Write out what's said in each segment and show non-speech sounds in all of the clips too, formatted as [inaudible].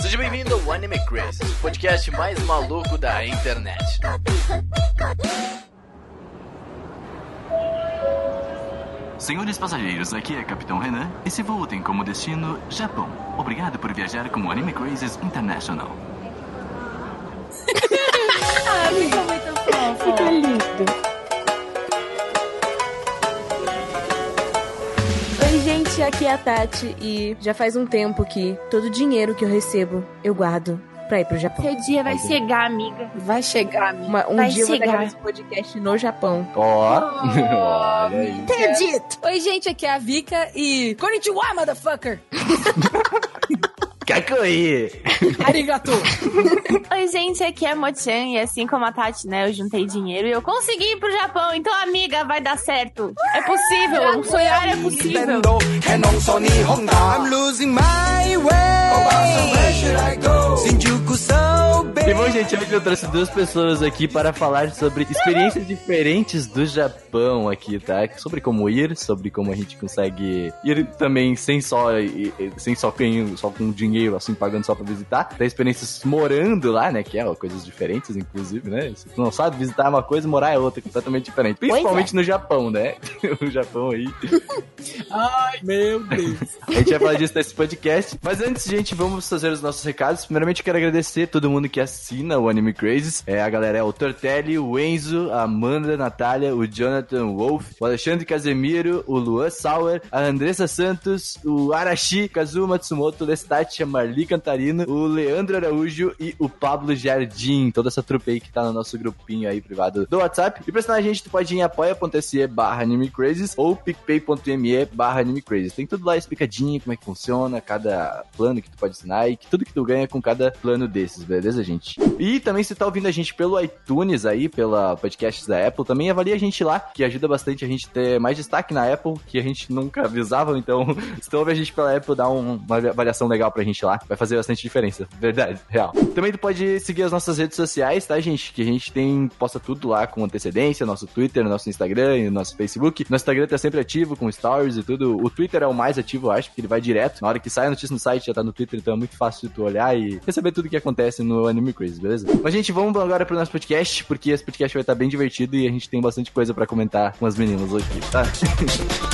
Seja bem-vindo ao Anime Crazy, o podcast mais maluco da internet. Senhores passageiros, aqui é Capitão Renan e se voo tem como destino Japão. Obrigado por viajar com o Anime Crazes International. [laughs] Ai, fica muito fofo. Fica lindo. Aqui é a Tati e já faz um tempo que todo o dinheiro que eu recebo eu guardo pra ir pro Japão. Seu dia vai chegar, amiga. Vai chegar, amiga. Uma- um Vai dia eu vou chegar. gravar esse podcast no Japão. Ó, [laughs] olha aí. Acredito! Oi, gente, aqui é a Vika e... Konnichiwa, motherfucker! [laughs] Kakoi! [laughs] Arigato! Oi, gente, aqui é a Mochan e assim como a Tati, né, eu juntei dinheiro e eu consegui ir pro Japão. Então, amiga, vai dar certo. É possível, um sonhar é possível. I'm losing my way. Where should I go? Shinjuku so big. E bom, gente, hoje eu trouxe duas pessoas aqui para falar sobre experiências diferentes do Japão aqui, tá? Sobre como ir, sobre como a gente consegue ir também sem só, sem só, com, só com dinheiro, assim, pagando só pra visitar. Tem experiências morando lá, né? Que é ó, coisas diferentes, inclusive, né? Se tu não sabe, visitar é uma coisa, morar é outra, completamente diferente. Principalmente no Japão, né? [laughs] o Japão aí. [laughs] Ai, meu Deus. A gente vai falar disso nesse podcast. Mas antes, gente, vamos fazer os nossos recados. Primeiramente, eu quero agradecer todo mundo que assina o Anime Crazes. É, a galera é o Tortelli, o Enzo, a Amanda, a Natália, o Jonathan Wolf, o Alexandre Casemiro, o Luan Sauer, a Andressa Santos, o Arashi, Kazuo Matsumoto, Lestat, a Marli Cantarino, o Leandro Araújo e o Pablo Jardim. Toda essa trupe aí que tá no nosso grupinho aí privado do WhatsApp. E pra assinar a gente, tu pode ir em apoia.se barra Anime Crazes ou picpay.me barra Anime Crazes. Tem tudo lá explicadinho, como é que funciona, cada plano que tu pode assinar e tudo que tu ganha com cada plano desses, beleza, gente? E também se tá ouvindo a gente pelo iTunes aí, pela podcast da Apple, também avalia a gente lá, que ajuda bastante a gente ter mais destaque na Apple, que a gente nunca [laughs] avisava, então [laughs] se tu ouve a gente pela Apple, dá um- uma avaliação legal pra gente lá, vai fazer bastante diferença, verdade, real. Também tu pode seguir as nossas redes sociais, tá, gente? Que a gente tem, posta tudo lá com antecedência, nosso Twitter, nosso Instagram nosso Facebook. Nosso Instagram tá sempre ativo, com stories e tudo. O Twitter é o mais ativo, acho, porque ele vai direto. Na hora que sai a notícia no site, já tá no Twitter, então é muito fácil de tu olhar e receber tudo que acontece no Anime Crazy, beleza? Mas, gente, vamos agora pro nosso podcast, porque esse podcast vai estar bem divertido e a gente tem bastante coisa pra comentar com as meninas hoje, tá? [laughs]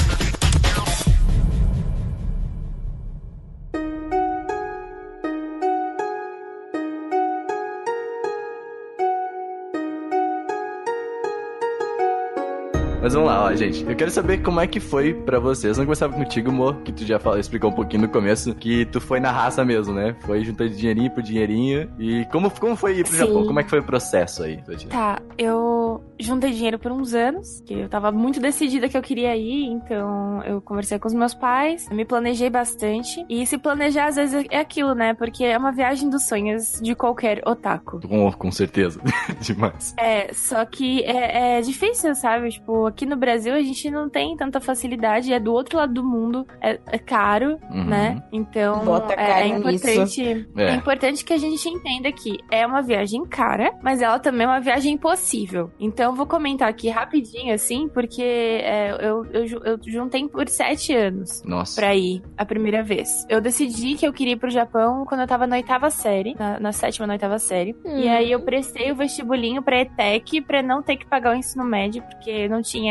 Mas vamos lá, ó, gente. Eu quero saber como é que foi pra vocês. Vamos começar contigo, Mo, que tu já falou, explicou um pouquinho no começo, que tu foi na raça mesmo, né? Foi juntando dinheirinho por dinheirinho. E como, como foi ir pro Sim. Japão? Como é que foi o processo aí? Tá, eu juntei dinheiro por uns anos, que eu tava muito decidida que eu queria ir, então eu conversei com os meus pais, me planejei bastante. E se planejar, às vezes, é aquilo, né? Porque é uma viagem dos sonhos de qualquer otaku. Com, com certeza. [laughs] Demais. É, só que é, é difícil, sabe? Tipo, aqui no Brasil a gente não tem tanta facilidade, é do outro lado do mundo, é, é caro, Uhum. né? Então Bota é, cara é importante, É. é. importante que a gente entenda que é uma viagem cara, mas ela também é uma viagem possível. Então eu vou comentar aqui rapidinho, assim, porque é, eu, eu, eu juntei por sete anos Nossa. pra ir a primeira vez. Eu decidi que eu queria ir pro Japão quando eu tava na oitava série, na, na sétima, na oitava série. E aí eu prestei o vestibulinho pra ETEC pra não ter que pagar o ensino médio, porque não tinha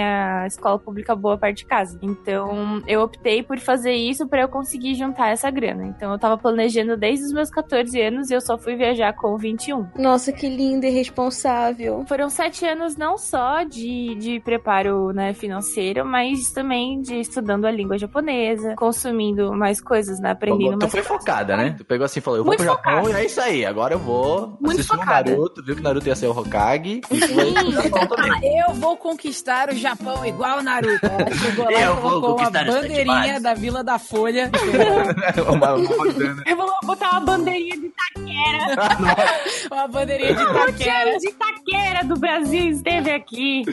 escola pública boa perto de casa. Então eu optei por fazer isso pra eu conseguir juntar essa grana. Então eu tava planejando desde os meus 14 anos e eu só fui viajar com 21. Nossa, que linda e responsável. Foram sete anos não só de, de preparo né, financeiro, mas também de estudando a língua japonesa, consumindo mais coisas, né? Aprendendo Tu mais foi coisas. focada, né? Tu pegou assim e falou, eu vou Muito pro Japão focada. e é isso aí. Agora eu vou Muito assistir o focada. Naruto, viu que o Naruto ia ser o Hokage. E tu Japão também. Eu vou conquistar o Japão igual o Naruto. Ela chegou lá Eu e vou colocou uma bandeirinha da Vila da Folha. uma, uma. Eu vou botar uma bandeirinha de Itaquera. [laughs] uma bandeirinha de O. Tchan de Itaquera do Brasil esteve aqui.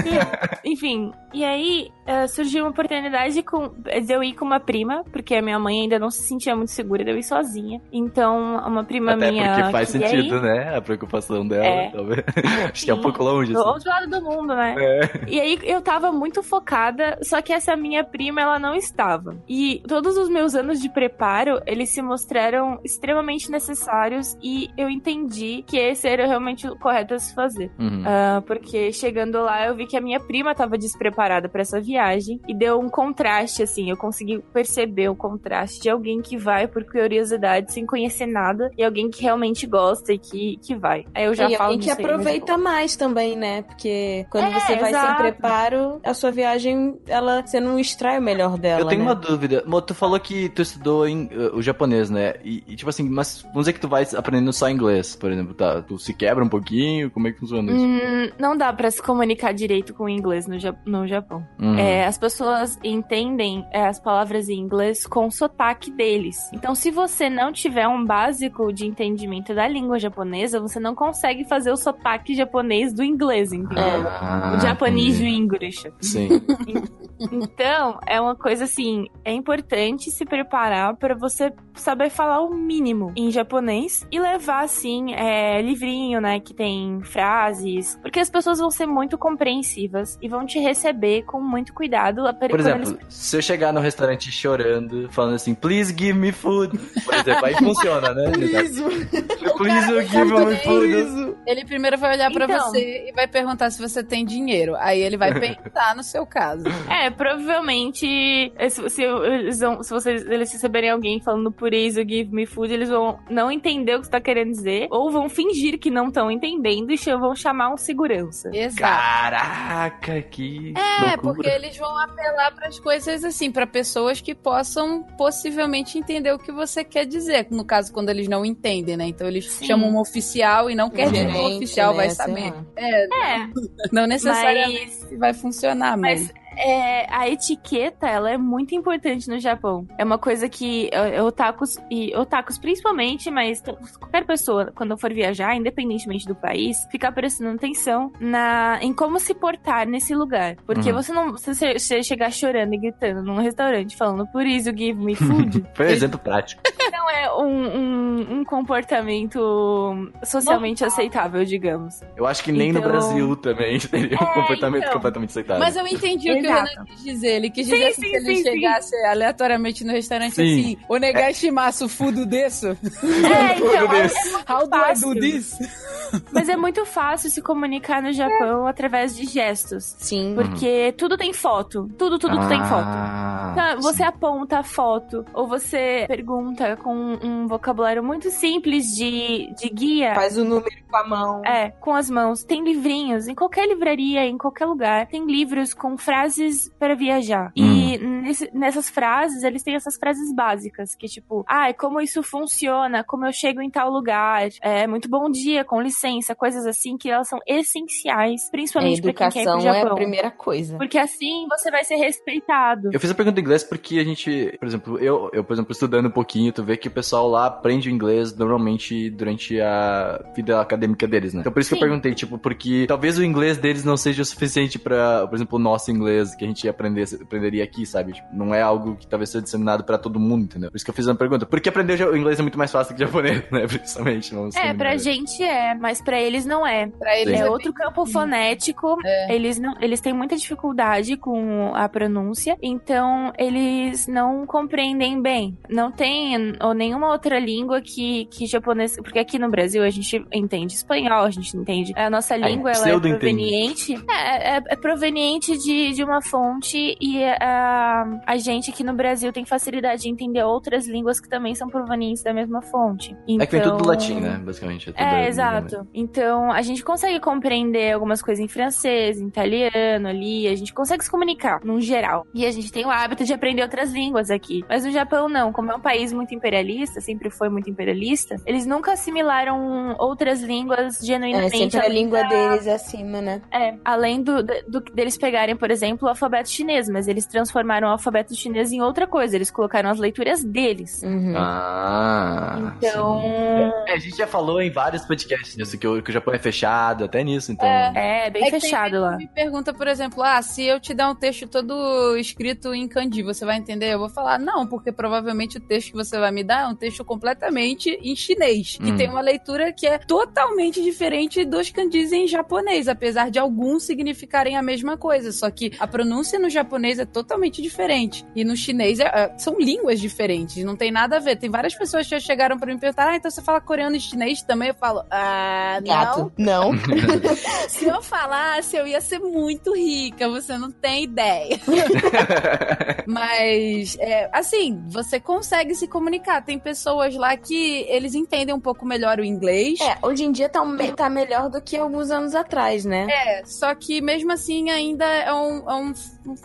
[laughs] Enfim, e aí eh, surgiu uma oportunidade com, de eu ir com uma prima, porque a minha mãe ainda não se sentia muito segura de eu ir sozinha. Então, uma prima Até minha. porque faz sentido, ir, né? A preocupação dela. É. talvez. [laughs] Acho que é um pouco longe, Do assim. outro lado do mundo, né? É. E aí eu tava muito focada, só que essa minha prima, ela não estava. E todos os meus anos de preparo, eles se mostraram extremamente necessários e eu entendi que esse era realmente o correto a se fazer. Uhum. Ah, porque chegando lá eu vi que a minha prima tava despreparada pra essa viagem e deu um contraste, assim. Eu consegui perceber o contraste de alguém que vai por curiosidade sem conhecer nada e alguém que realmente gosta e que, que vai. Aí eu já e falo alguém que aí, aproveita mais também, né? Porque quando É, você vai sem exato. Preparo, a sua viagem, ela, você não extrai o melhor dela, Eu tenho né? uma dúvida. Mo, tu falou que tu estudou em, uh, o japonês, né? E, e, tipo assim, mas vamos dizer que tu vai aprendendo só inglês, por exemplo, tá? Tu se quebra um pouquinho? Como é que funciona isso? Hum, não dá pra se comunicar direito com o inglês no, Ja- no Japão. Hum. É, as pessoas entendem é, as palavras em inglês com o sotaque deles. Então, se você não tiver um básico de entendimento da língua japonesa, você não consegue fazer o sotaque japonês do inglês, entendeu? Ah, o entendi. English. Sim. [laughs] Então, é uma coisa assim, é importante se preparar para você saber falar o mínimo em japonês e levar, assim, é, livrinho, né, que tem frases, porque as pessoas vão ser muito compreensivas e vão te receber com muito cuidado. a- Por exemplo, se eu chegar no restaurante chorando, falando assim, please give me food, por exemplo, aí funciona, né? [laughs] please give me food. Ele primeiro vai olhar pra Então. você e vai perguntar se você tem dinheiro. Aí ele vai pensar no seu caso. É, provavelmente, é, se, se eles vão- se vocês eles receberem alguém falando por isso, give me food, eles vão não entender o que você tá querendo dizer, ou vão fingir que não estão entendendo e vão chamar um segurança. Exato. Caraca, que É, loucura. porque eles vão apelar para as coisas assim, para pessoas que possam possivelmente entender o que você quer dizer. No caso, quando eles não entendem, né? Então eles Sim. chamam um oficial e não quer dizer que o oficial né, vai saber. É, É, não necessariamente mas vai funcionar, mas. Mas é, a etiqueta, ela é muito importante no Japão. É uma coisa que é, otakus, e otakus principalmente, mas qualquer pessoa, quando for viajar, independentemente do país, ficar prestando atenção na, em como se portar nesse lugar. Porque Uhum. você não. Se você chegar chorando e gritando num restaurante falando por isso, give me food, [laughs] Foi um exemplo prático. [laughs] não é um, um, um comportamento socialmente aceitável, digamos. Eu acho que nem no Então- Brasil também [laughs] teria um É, comportamento então. completamente aceitável. Mas eu entendi o que o. Renan quis dizer. Ele quis Sim, dizer assim, sim, se ele sim, sim. chegasse aleatoriamente no restaurante Sim. assim, o negashimasu fudo desu. [laughs] É, então, é, How do I do this? [laughs] Mas é muito fácil se comunicar no Japão através de gestos. Sim. Porque tudo tem foto. Tudo, tudo tem foto. Ah, Então, você sim. aponta a foto, ou você pergunta com um vocabulário muito simples de, de guia. Faz o número com a mão. É, com as mãos. Tem livrinhos, em qualquer livraria, em qualquer lugar, tem livros com frases para viajar. E nesse- nessas frases, eles têm essas frases básicas, que tipo, ai, como isso funciona, como eu chego em tal lugar, é, muito bom dia, com licença, coisas assim que elas são essenciais, principalmente pra quem quer ir pro educação é Japão. a primeira coisa. Porque assim você vai ser respeitado. Eu fiz a pergunta em inglês porque a gente, por exemplo, eu, eu, por exemplo, estudando um pouquinho, tu vê que o pessoal lá aprende o inglês normalmente durante a vida acadêmica deles, né? Então por isso que Sim. eu perguntei, tipo, porque talvez o inglês deles não seja o suficiente pra, por exemplo, o nosso inglês que a gente aprender, aprenderia aqui, sabe? Tipo, não é algo que talvez seja disseminado pra todo mundo, entendeu? Por isso que eu fiz uma pergunta. Porque aprender o inglês é muito mais fácil que o japonês, né? [laughs] Principalmente. Vamos É, pra honestos. gente é, mas pra eles não é. Pra eles Sim. É é outro campo fonético. É. Eles não, eles têm muita dificuldade com a pronúncia, então eles não compreendem bem. Não tem ou nenhuma outra língua que, que japonês, porque aqui no Brasil a gente entende espanhol, a gente entende. A nossa língua ela é proveniente, é, é, é proveniente de, de uma fonte e a, a gente aqui no Brasil tem facilidade de entender outras línguas que também são provenientes da mesma fonte. É que vem tudo do Então- latim, né? Basicamente. tudo é, da- exato. Então, a gente consegue compreender algumas coisas em francês, em italiano ali, a gente consegue se comunicar, num geral. E a gente tem o hábito de aprender outras línguas aqui. Mas no Japão, não. Como é um país muito imperialista, sempre foi muito imperialista, eles nunca assimilaram outras línguas É genuinamente. sempre a língua da- deles acima, né? É, além do, do, do- deles pegarem, por exemplo, o alfabeto chinês, mas eles transformaram o alfabeto chinês em outra coisa. Eles colocaram as leituras deles. Uhum. Ah. Então, É, a gente já falou em vários podcasts nisso, que o, que o Japão é fechado, até nisso, então. é bem É que tem fechado gente lá. que Me pergunta, por exemplo, ah, se eu te dar um texto todo escrito em kanji kanji, você vai entender? Eu vou falar, não, porque provavelmente o texto que você vai me dar é um texto completamente em chinês, que Hum. tem uma leitura que é totalmente diferente dos kanjis em japonês, apesar de alguns significarem a mesma coisa, só que a pronúncia no japonês é totalmente diferente. E no chinês é- é- são línguas diferentes, não tem nada a ver. Tem várias pessoas que já chegaram pra me perguntar, ah, então você fala coreano e chinês também? Eu falo, ah, não. Gato. Não. [laughs] Se eu falasse, eu ia ser muito rica, você não tem ideia. [laughs] Mas, é, assim, você consegue se comunicar. Tem pessoas lá que eles entendem um pouco melhor o inglês. É, hoje em dia tá, um- tá melhor do que alguns anos atrás, né? É, só que mesmo assim ainda é um, é um,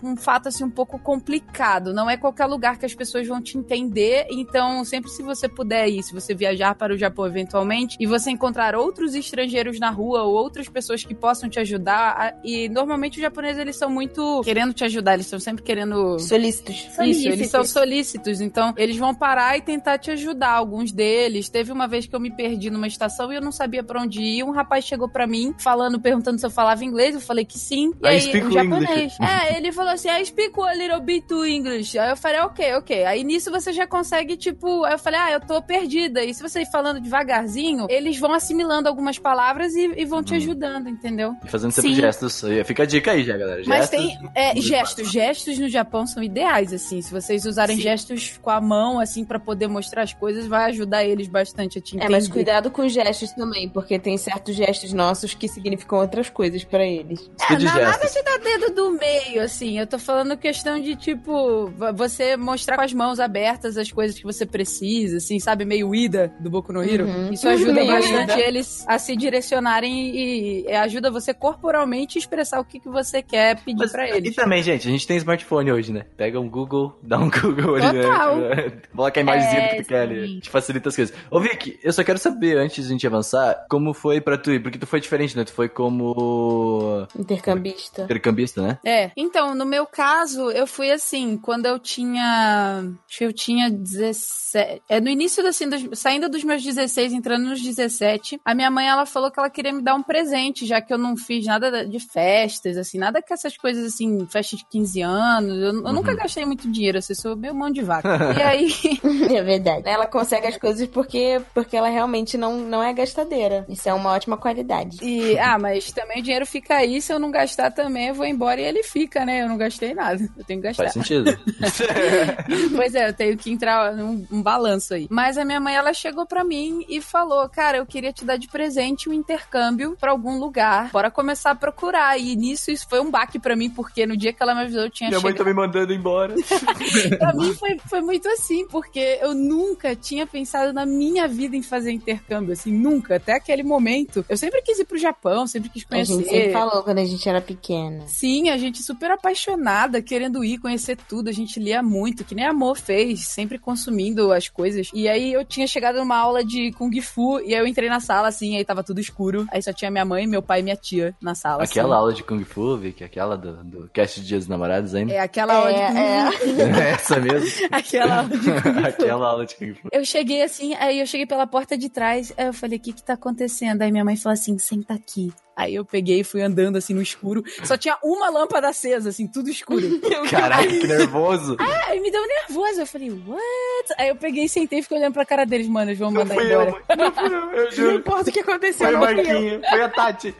um fato assim um pouco complicado. Não é qualquer lugar que as pessoas vão te entender. Então, sempre se você puder ir, se você viajar para o Japão eventualmente e você encontrar outros estrangeiros na rua ou outras pessoas que possam te ajudar, e normalmente os japoneses eles são muito querendo te ajudar, eles estão sempre querendo Solícitos. isso, eles são solícitos, então eles vão parar e tentar te ajudar. Alguns deles. Teve uma vez que eu me perdi numa estação e eu não sabia pra onde ir. Um rapaz chegou pra mim falando, perguntando se eu falava inglês. Eu falei que sim. E I aí, um japonês. É, ele falou assim: I speak a little bit to English. Aí eu falei, ok, ok. Aí nisso você já consegue, tipo. Aí eu falei, ah, eu tô perdida. E se você ir falando devagarzinho, eles vão assimilando algumas palavras e, e vão te Hum. ajudando, entendeu? E fazendo sempre Sim. gestos. Fica a dica aí já, galera. Mas Gestos. tem é, gestos. Gestos no Japão são ideais, assim. Se vocês usarem Sim. gestos com a mão, assim, pra poder mostrar as coisas, vai ajudar eles bastante a te entender. É, mas cuidado com os gestos também, porque tem certos gestos nossos que significam outras coisas pra eles. Speed não, nada de dar dedo do meio, assim. Eu tô falando questão de, tipo, vo- você mostrar com as mãos abertas as coisas que você precisa, assim, sabe? Meio Ida do Boku no Hero. Uhum. Isso ajuda Meio bastante Ida. eles a se direcionarem e, e ajuda você corporalmente a expressar o que, que você quer pedir Mas- pra E eles. também, gente, a gente tem smartphone hoje, né? Pega um Google, dá um Google ali, Total. né? [laughs] Coloca a imagenzinha É, do que tu quer ali. sim. Te facilita as coisas. Ô, Vicky, eu só quero saber, antes de a gente avançar, como foi pra tu ir? Porque tu foi diferente, né? Tu foi como Intercambista. intercambista, né? É, então, no meu caso, eu fui assim, quando eu tinha. Acho que eu tinha 17. É no início, assim, dos- saindo dos meus 16, entrando nos 17, a minha mãe ela falou que ela queria me dar um presente, já que eu não fiz nada de festas, assim, nada com essas coisas assim, festas de 15 anos. Eu, eu nunca gastei muito dinheiro, assim, sou meio mão de vaca. [laughs] e aí. [laughs] É verdade. Ela consegue as coisas porque, porque ela realmente não, não é gastadeira. Isso é uma ótima qualidade. E, ah, mas também o dinheiro fica aí, se eu não gastar também, eu vou embora e ele fica, né? Eu não gastei nada. Eu tenho que gastar. Faz sentido. [laughs] Pois é, eu tenho que entrar num um balanço aí. Mas a minha mãe, ela chegou pra mim e falou: Cara, eu queria te dar de presente um intercâmbio pra algum lugar. Bora começar a procurar. E nisso, isso foi um baque pra mim, porque no dia que ela me avisou, eu tinha Minha mãe chegado. tá me mandando embora. [laughs] Pra mim foi, foi muito assim, porque eu nunca tinha pensado na minha vida em fazer intercâmbio, assim, nunca. Até aquele momento. Eu sempre quis ir pro Japão, sempre quis A gente sempre conhecer. falou quando a gente era pequena. Sim, a gente super apaixonada, querendo ir, conhecer tudo. A gente lia muito, que nem Amor fez, sempre consumindo as coisas. E aí eu tinha chegado numa aula de Kung Fu, e aí eu entrei na sala, assim, aí tava tudo escuro. Aí só tinha minha mãe, meu pai e minha tia na sala. Aquela assim. aula de Kung Fu, Vicky, aquela do, do cast de Dias dos Namorados ainda. É aquela aula de Kung É, Fu. é. [laughs] [laughs] Essa mesmo. Aquela aula de Kung Fu. aquela aula de Kung Fu. Eu cheguei assim, aí eu cheguei pela porta de trás, aí eu falei, o que que tá acontecendo? Aí minha mãe falou assim, senta aqui. Aí eu peguei e fui andando assim no escuro. Só tinha uma lâmpada acesa, assim, tudo escuro. [laughs] Caraca, que nervoso. Aí me deu nervoso. Eu falei, what? Aí eu peguei e sentei e fiquei olhando pra cara deles, mano, eles vão Não mandar embora. eu, não fui eu, eu [laughs] Não juro. importa o que aconteceu, Foi o não. Marquinho, foi a Tati.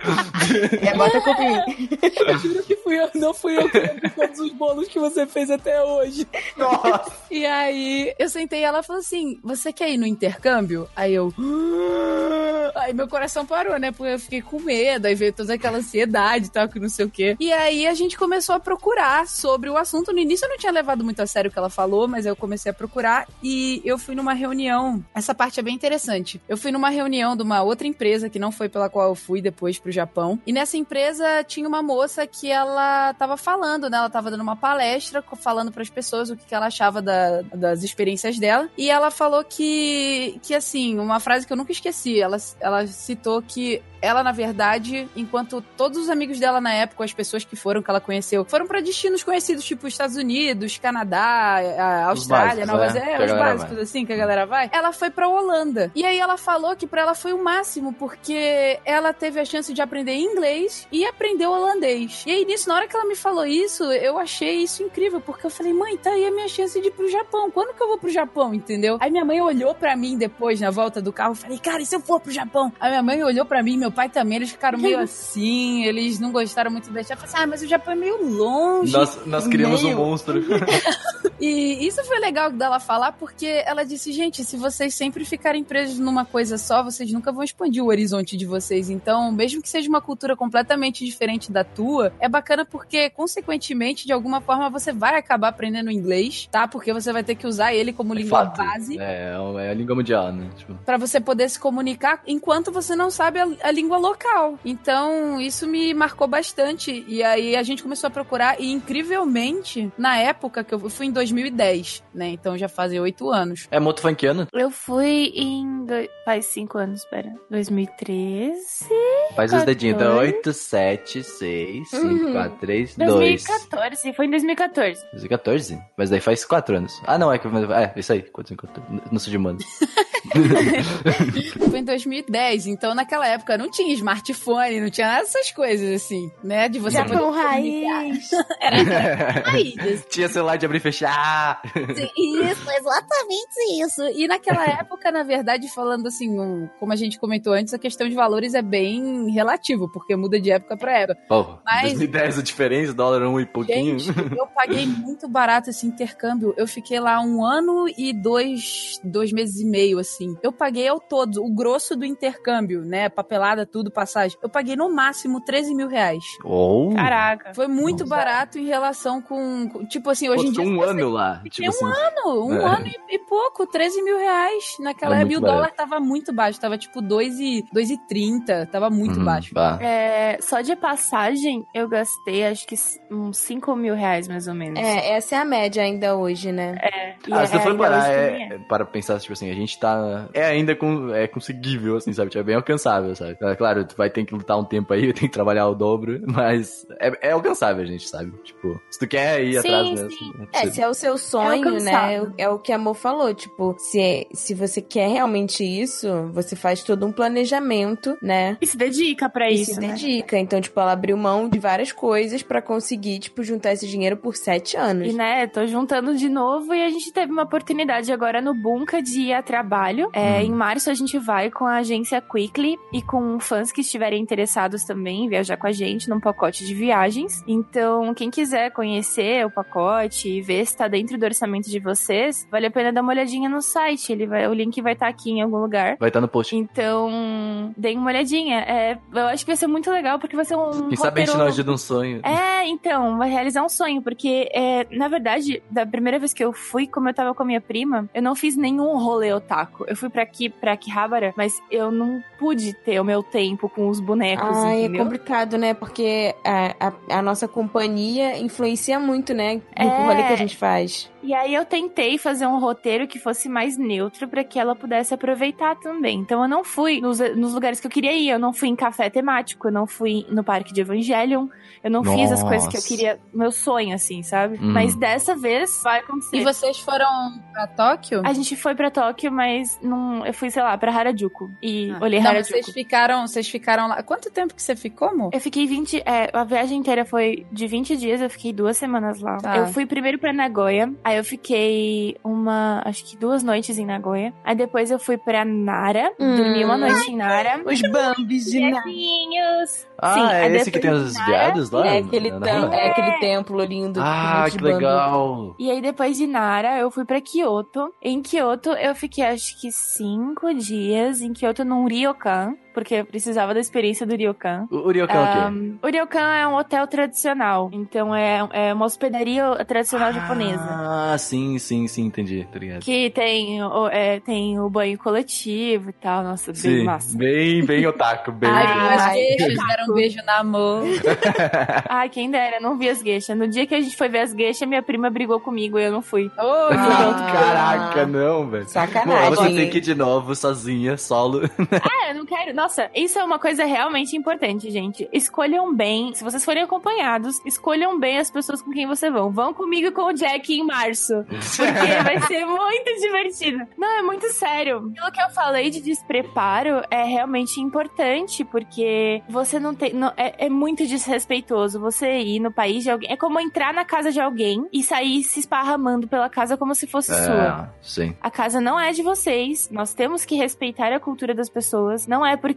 É, bota a culpa em mim. Eu juro que fui eu, não fui eu que todos os bolos que você fez até hoje. Nossa. E aí eu sentei e ela falou assim: Você quer ir no intercâmbio? Aí eu. "Ah". Aí meu coração parou, né? Porque eu fiquei com medo, aí veio toda aquela ansiedade e tal, que não sei o quê. E aí a gente começou a procurar sobre o assunto. No início eu não tinha levado muito a sério o que ela falou, mas eu comecei a procurar e eu fui numa reunião. Essa parte é bem interessante. Eu fui numa reunião de uma outra empresa que não foi pela qual eu fui depois pro Japão. E nessa empresa tinha uma moça que ela tava falando, né? Ela tava dando uma palestra, falando pras pessoas o que, que ela achava da- das experiências dela. E ela falou que, que, assim, uma frase que eu nunca esqueci. Ela, ela citou que ela, na verdade, enquanto todos os amigos dela na época, as pessoas que foram, que ela conheceu, foram pra destinos conhecidos, tipo Estados Unidos, Canadá, Austrália, básicos, Nova né? Zelândia, Que a é, os básicos assim que a galera vai. Ela foi pra Holanda. E aí ela falou que pra ela foi o máximo, porque ela teve a chance de aprender inglês e aprender holandês. E aí, nisso, na hora que ela me falou isso, eu achei isso incrível, porque eu falei, mãe, tá aí a minha chance de ir pro Japão. Quando que eu vou pro Japão, entendeu? Aí minha mãe olhou pra mim depois, na volta do carro, falei, cara, e se eu for pro Japão? Aí minha mãe olhou pra mim, meu pai também, eles ficaram meio [laughs] assim, eles não gostaram muito da falei assim, ah, mas o Japão é meio longe. Nós, nós criamos um meio- monstro. [laughs] E isso foi legal dela falar, porque ela disse, gente, se vocês sempre ficarem presos numa coisa só, vocês nunca vão expandir o horizonte de vocês. Então, mesmo que seja uma cultura completamente diferente da tua, é bacana porque, consequentemente, de alguma forma, você vai acabar aprendendo inglês, tá? Porque você vai ter que usar ele como língua Fato. base. É, é a língua mundial, né? Tipo, Pra você poder se comunicar enquanto você não sabe a, a língua local. Então, isso me marcou bastante. E aí a gente começou a procurar, e incrivelmente, na época que eu eu fui em 2010, né? Então já fazem oito anos. é moto funkiano? Eu fui em. do- Faz cinco anos, espera. 2013? Faz os dedinhos. Então, 14. 8, 7, 6, 5, Uhum. 4, 3, 2. 2014, foi em 2014. 2014? Mas daí faz 4 anos. Ah, não, é que. É, isso aí. 4, 5, 4. Não sou de mano. [laughs] Foi em 2010, então naquela época não tinha smartphone, não tinha nada dessas coisas assim, né? De você Japão poder raiz. [laughs] [laughs] Raiz, Tinha celular de abrir e fechar. Isso, exatamente isso. E naquela [laughs] época, na verdade, falando assim, um- como a gente comentou antes, a questão de valores é bem relativo, porque muda de época pra época. Porra, Mas- 2010 a diferença, dólar um e pouquinho. Gente, eu paguei muito barato esse intercâmbio. Eu fiquei lá um ano e dois, dois meses e meio, assim. Eu paguei ao todo, o grosso do intercâmbio, né? Papelada, tudo, passagem. Eu paguei no máximo 13 mil reais. Oh. Caraca. Foi muito Nossa. barato em relação com. com- Tipo assim, hoje Pô, em dia. um ano lá. Tipo um assim. ano, um É. ano e, e pouco, 13 mil reais naquela É época. O dólar tava muito baixo, tava tipo 2 e, 2 e 30, tava muito Uhum, baixo. bah. É, só de passagem, eu gastei acho que uns 5 mil reais, mais ou menos. É, essa é a média ainda hoje, né? E Ah, se é, for ainda parar, hoje é, é. para pensar, tipo assim, a gente tá. É ainda com, é conseguível, assim, sabe? Tipo, é bem alcançável, sabe? É, claro, tu vai ter que lutar um tempo aí, [laughs] tem que trabalhar o dobro, mas é, é alcançável, a gente sabe? Tipo, se tu quer ir Sim, atrás, né? sim. É, se é o seu sonho, né? alcançável. É o que a Amor falou. Tipo, se, se você quer realmente isso, você faz todo um planejamento, né? E se dedica pra E isso, se né? dedica. Então, tipo, ela abriu mão de várias coisas pra conseguir, tipo, juntar esse dinheiro por sete anos. E né, tô juntando de novo e a gente teve uma oportunidade agora no Bunka de ir a trabalho. É, Em março a gente vai com a agência Quickly e com fãs que estiverem interessados também em viajar com a gente num pacote de viagens. Então, quem quiser conhecer o pacote e ver se tá dentro do orçamento de vocês, vale a pena dar uma olhadinha no site. Ele vai, o link vai estar aqui em algum lugar. Vai estar no post. Então, deem uma olhadinha. É, eu acho que vai ser muito legal porque vai ser um. Quem sabe a gente não ajuda um sonho. é, então, vai realizar um sonho, porque, é, na verdade, da primeira vez que eu fui, como eu tava com a minha prima, eu não fiz nenhum rolê otaku. Eu fui pra aqui, pra Akihabara, mas eu não pude ter o meu tempo com os bonecos, Ai, é complicado, né? Porque a, a, a nossa companhia influencia muito, né? No É. rolê que a gente faz. E aí eu tentei fazer um roteiro que fosse mais neutro pra que ela pudesse aproveitar também. Então eu não fui nos, nos lugares que eu queria ir, eu não fui em café temático, eu não fui no parque de Evangelion, eu não fiz as coisas que eu Nossa. queria, meu sonho, assim, sabe? Uhum. Mas dessa vez vai acontecer. E vocês foram pra Tóquio? A gente foi pra Tóquio, mas não, eu fui, sei lá, pra Harajuku. E Ah, olhei não, Harajuku. vocês ficaram, vocês ficaram lá. Quanto tempo que você ficou, amor? Eu fiquei 20. É, a viagem inteira foi de 20 dias, eu fiquei duas semanas lá. Tá. Eu fui primeiro pra Nagoya, aí eu fiquei uma. Acho que duas noites em Nagoya. Aí depois eu fui pra Nara, Hum. dormi uma noite em Nara. Os Bambis de. Viadinhos! Ah, Sim, é esse que tem os Nara- viados lá? É aquele, tem- é aquele templo lindo. Ah, que legal. E aí, depois de Nara, eu fui pra Kyoto. Em Kyoto, eu fiquei acho que cinco dias em Kyoto num ryokan, porque precisava da experiência do ryokan. O, o ryokan é o quê? Um, o ryokan é um hotel tradicional, então é, é uma hospedaria tradicional japonesa. Ah, sim, sim, sim, entendi, ligado. Que tem o, é, tem o banho coletivo e tal, nossa, bem Sim, massa. bem, bem otaku, bem... Ai, Ai, as ai, queixas, deram um beijo na mão. [laughs] Ai, quem dera, não vi as gueixas. No dia que a gente foi ver as gueixas, minha prima brigou comigo e eu não fui. Ô, Ah, caraca, não, velho. Sacanagem. Mano, você tem que ir de novo, sozinha, solo. É, eu não quero. Nossa, isso é uma coisa realmente importante, gente. Escolham bem. Se vocês forem acompanhados, escolham bem as pessoas com quem você vão. Vão comigo com o Jack em março. Porque [laughs] vai ser muito divertido. Não, é muito sério. Pelo que eu falei de despreparo, é realmente importante, porque você não tem. não- é, é muito desrespeitoso você ir no país de alguém. É como entrar na casa de alguém e sair se esparramando pela casa como se fosse sua. É, sim. A casa não é de vocês. Nós temos que respeitar a cultura das pessoas. Não é porque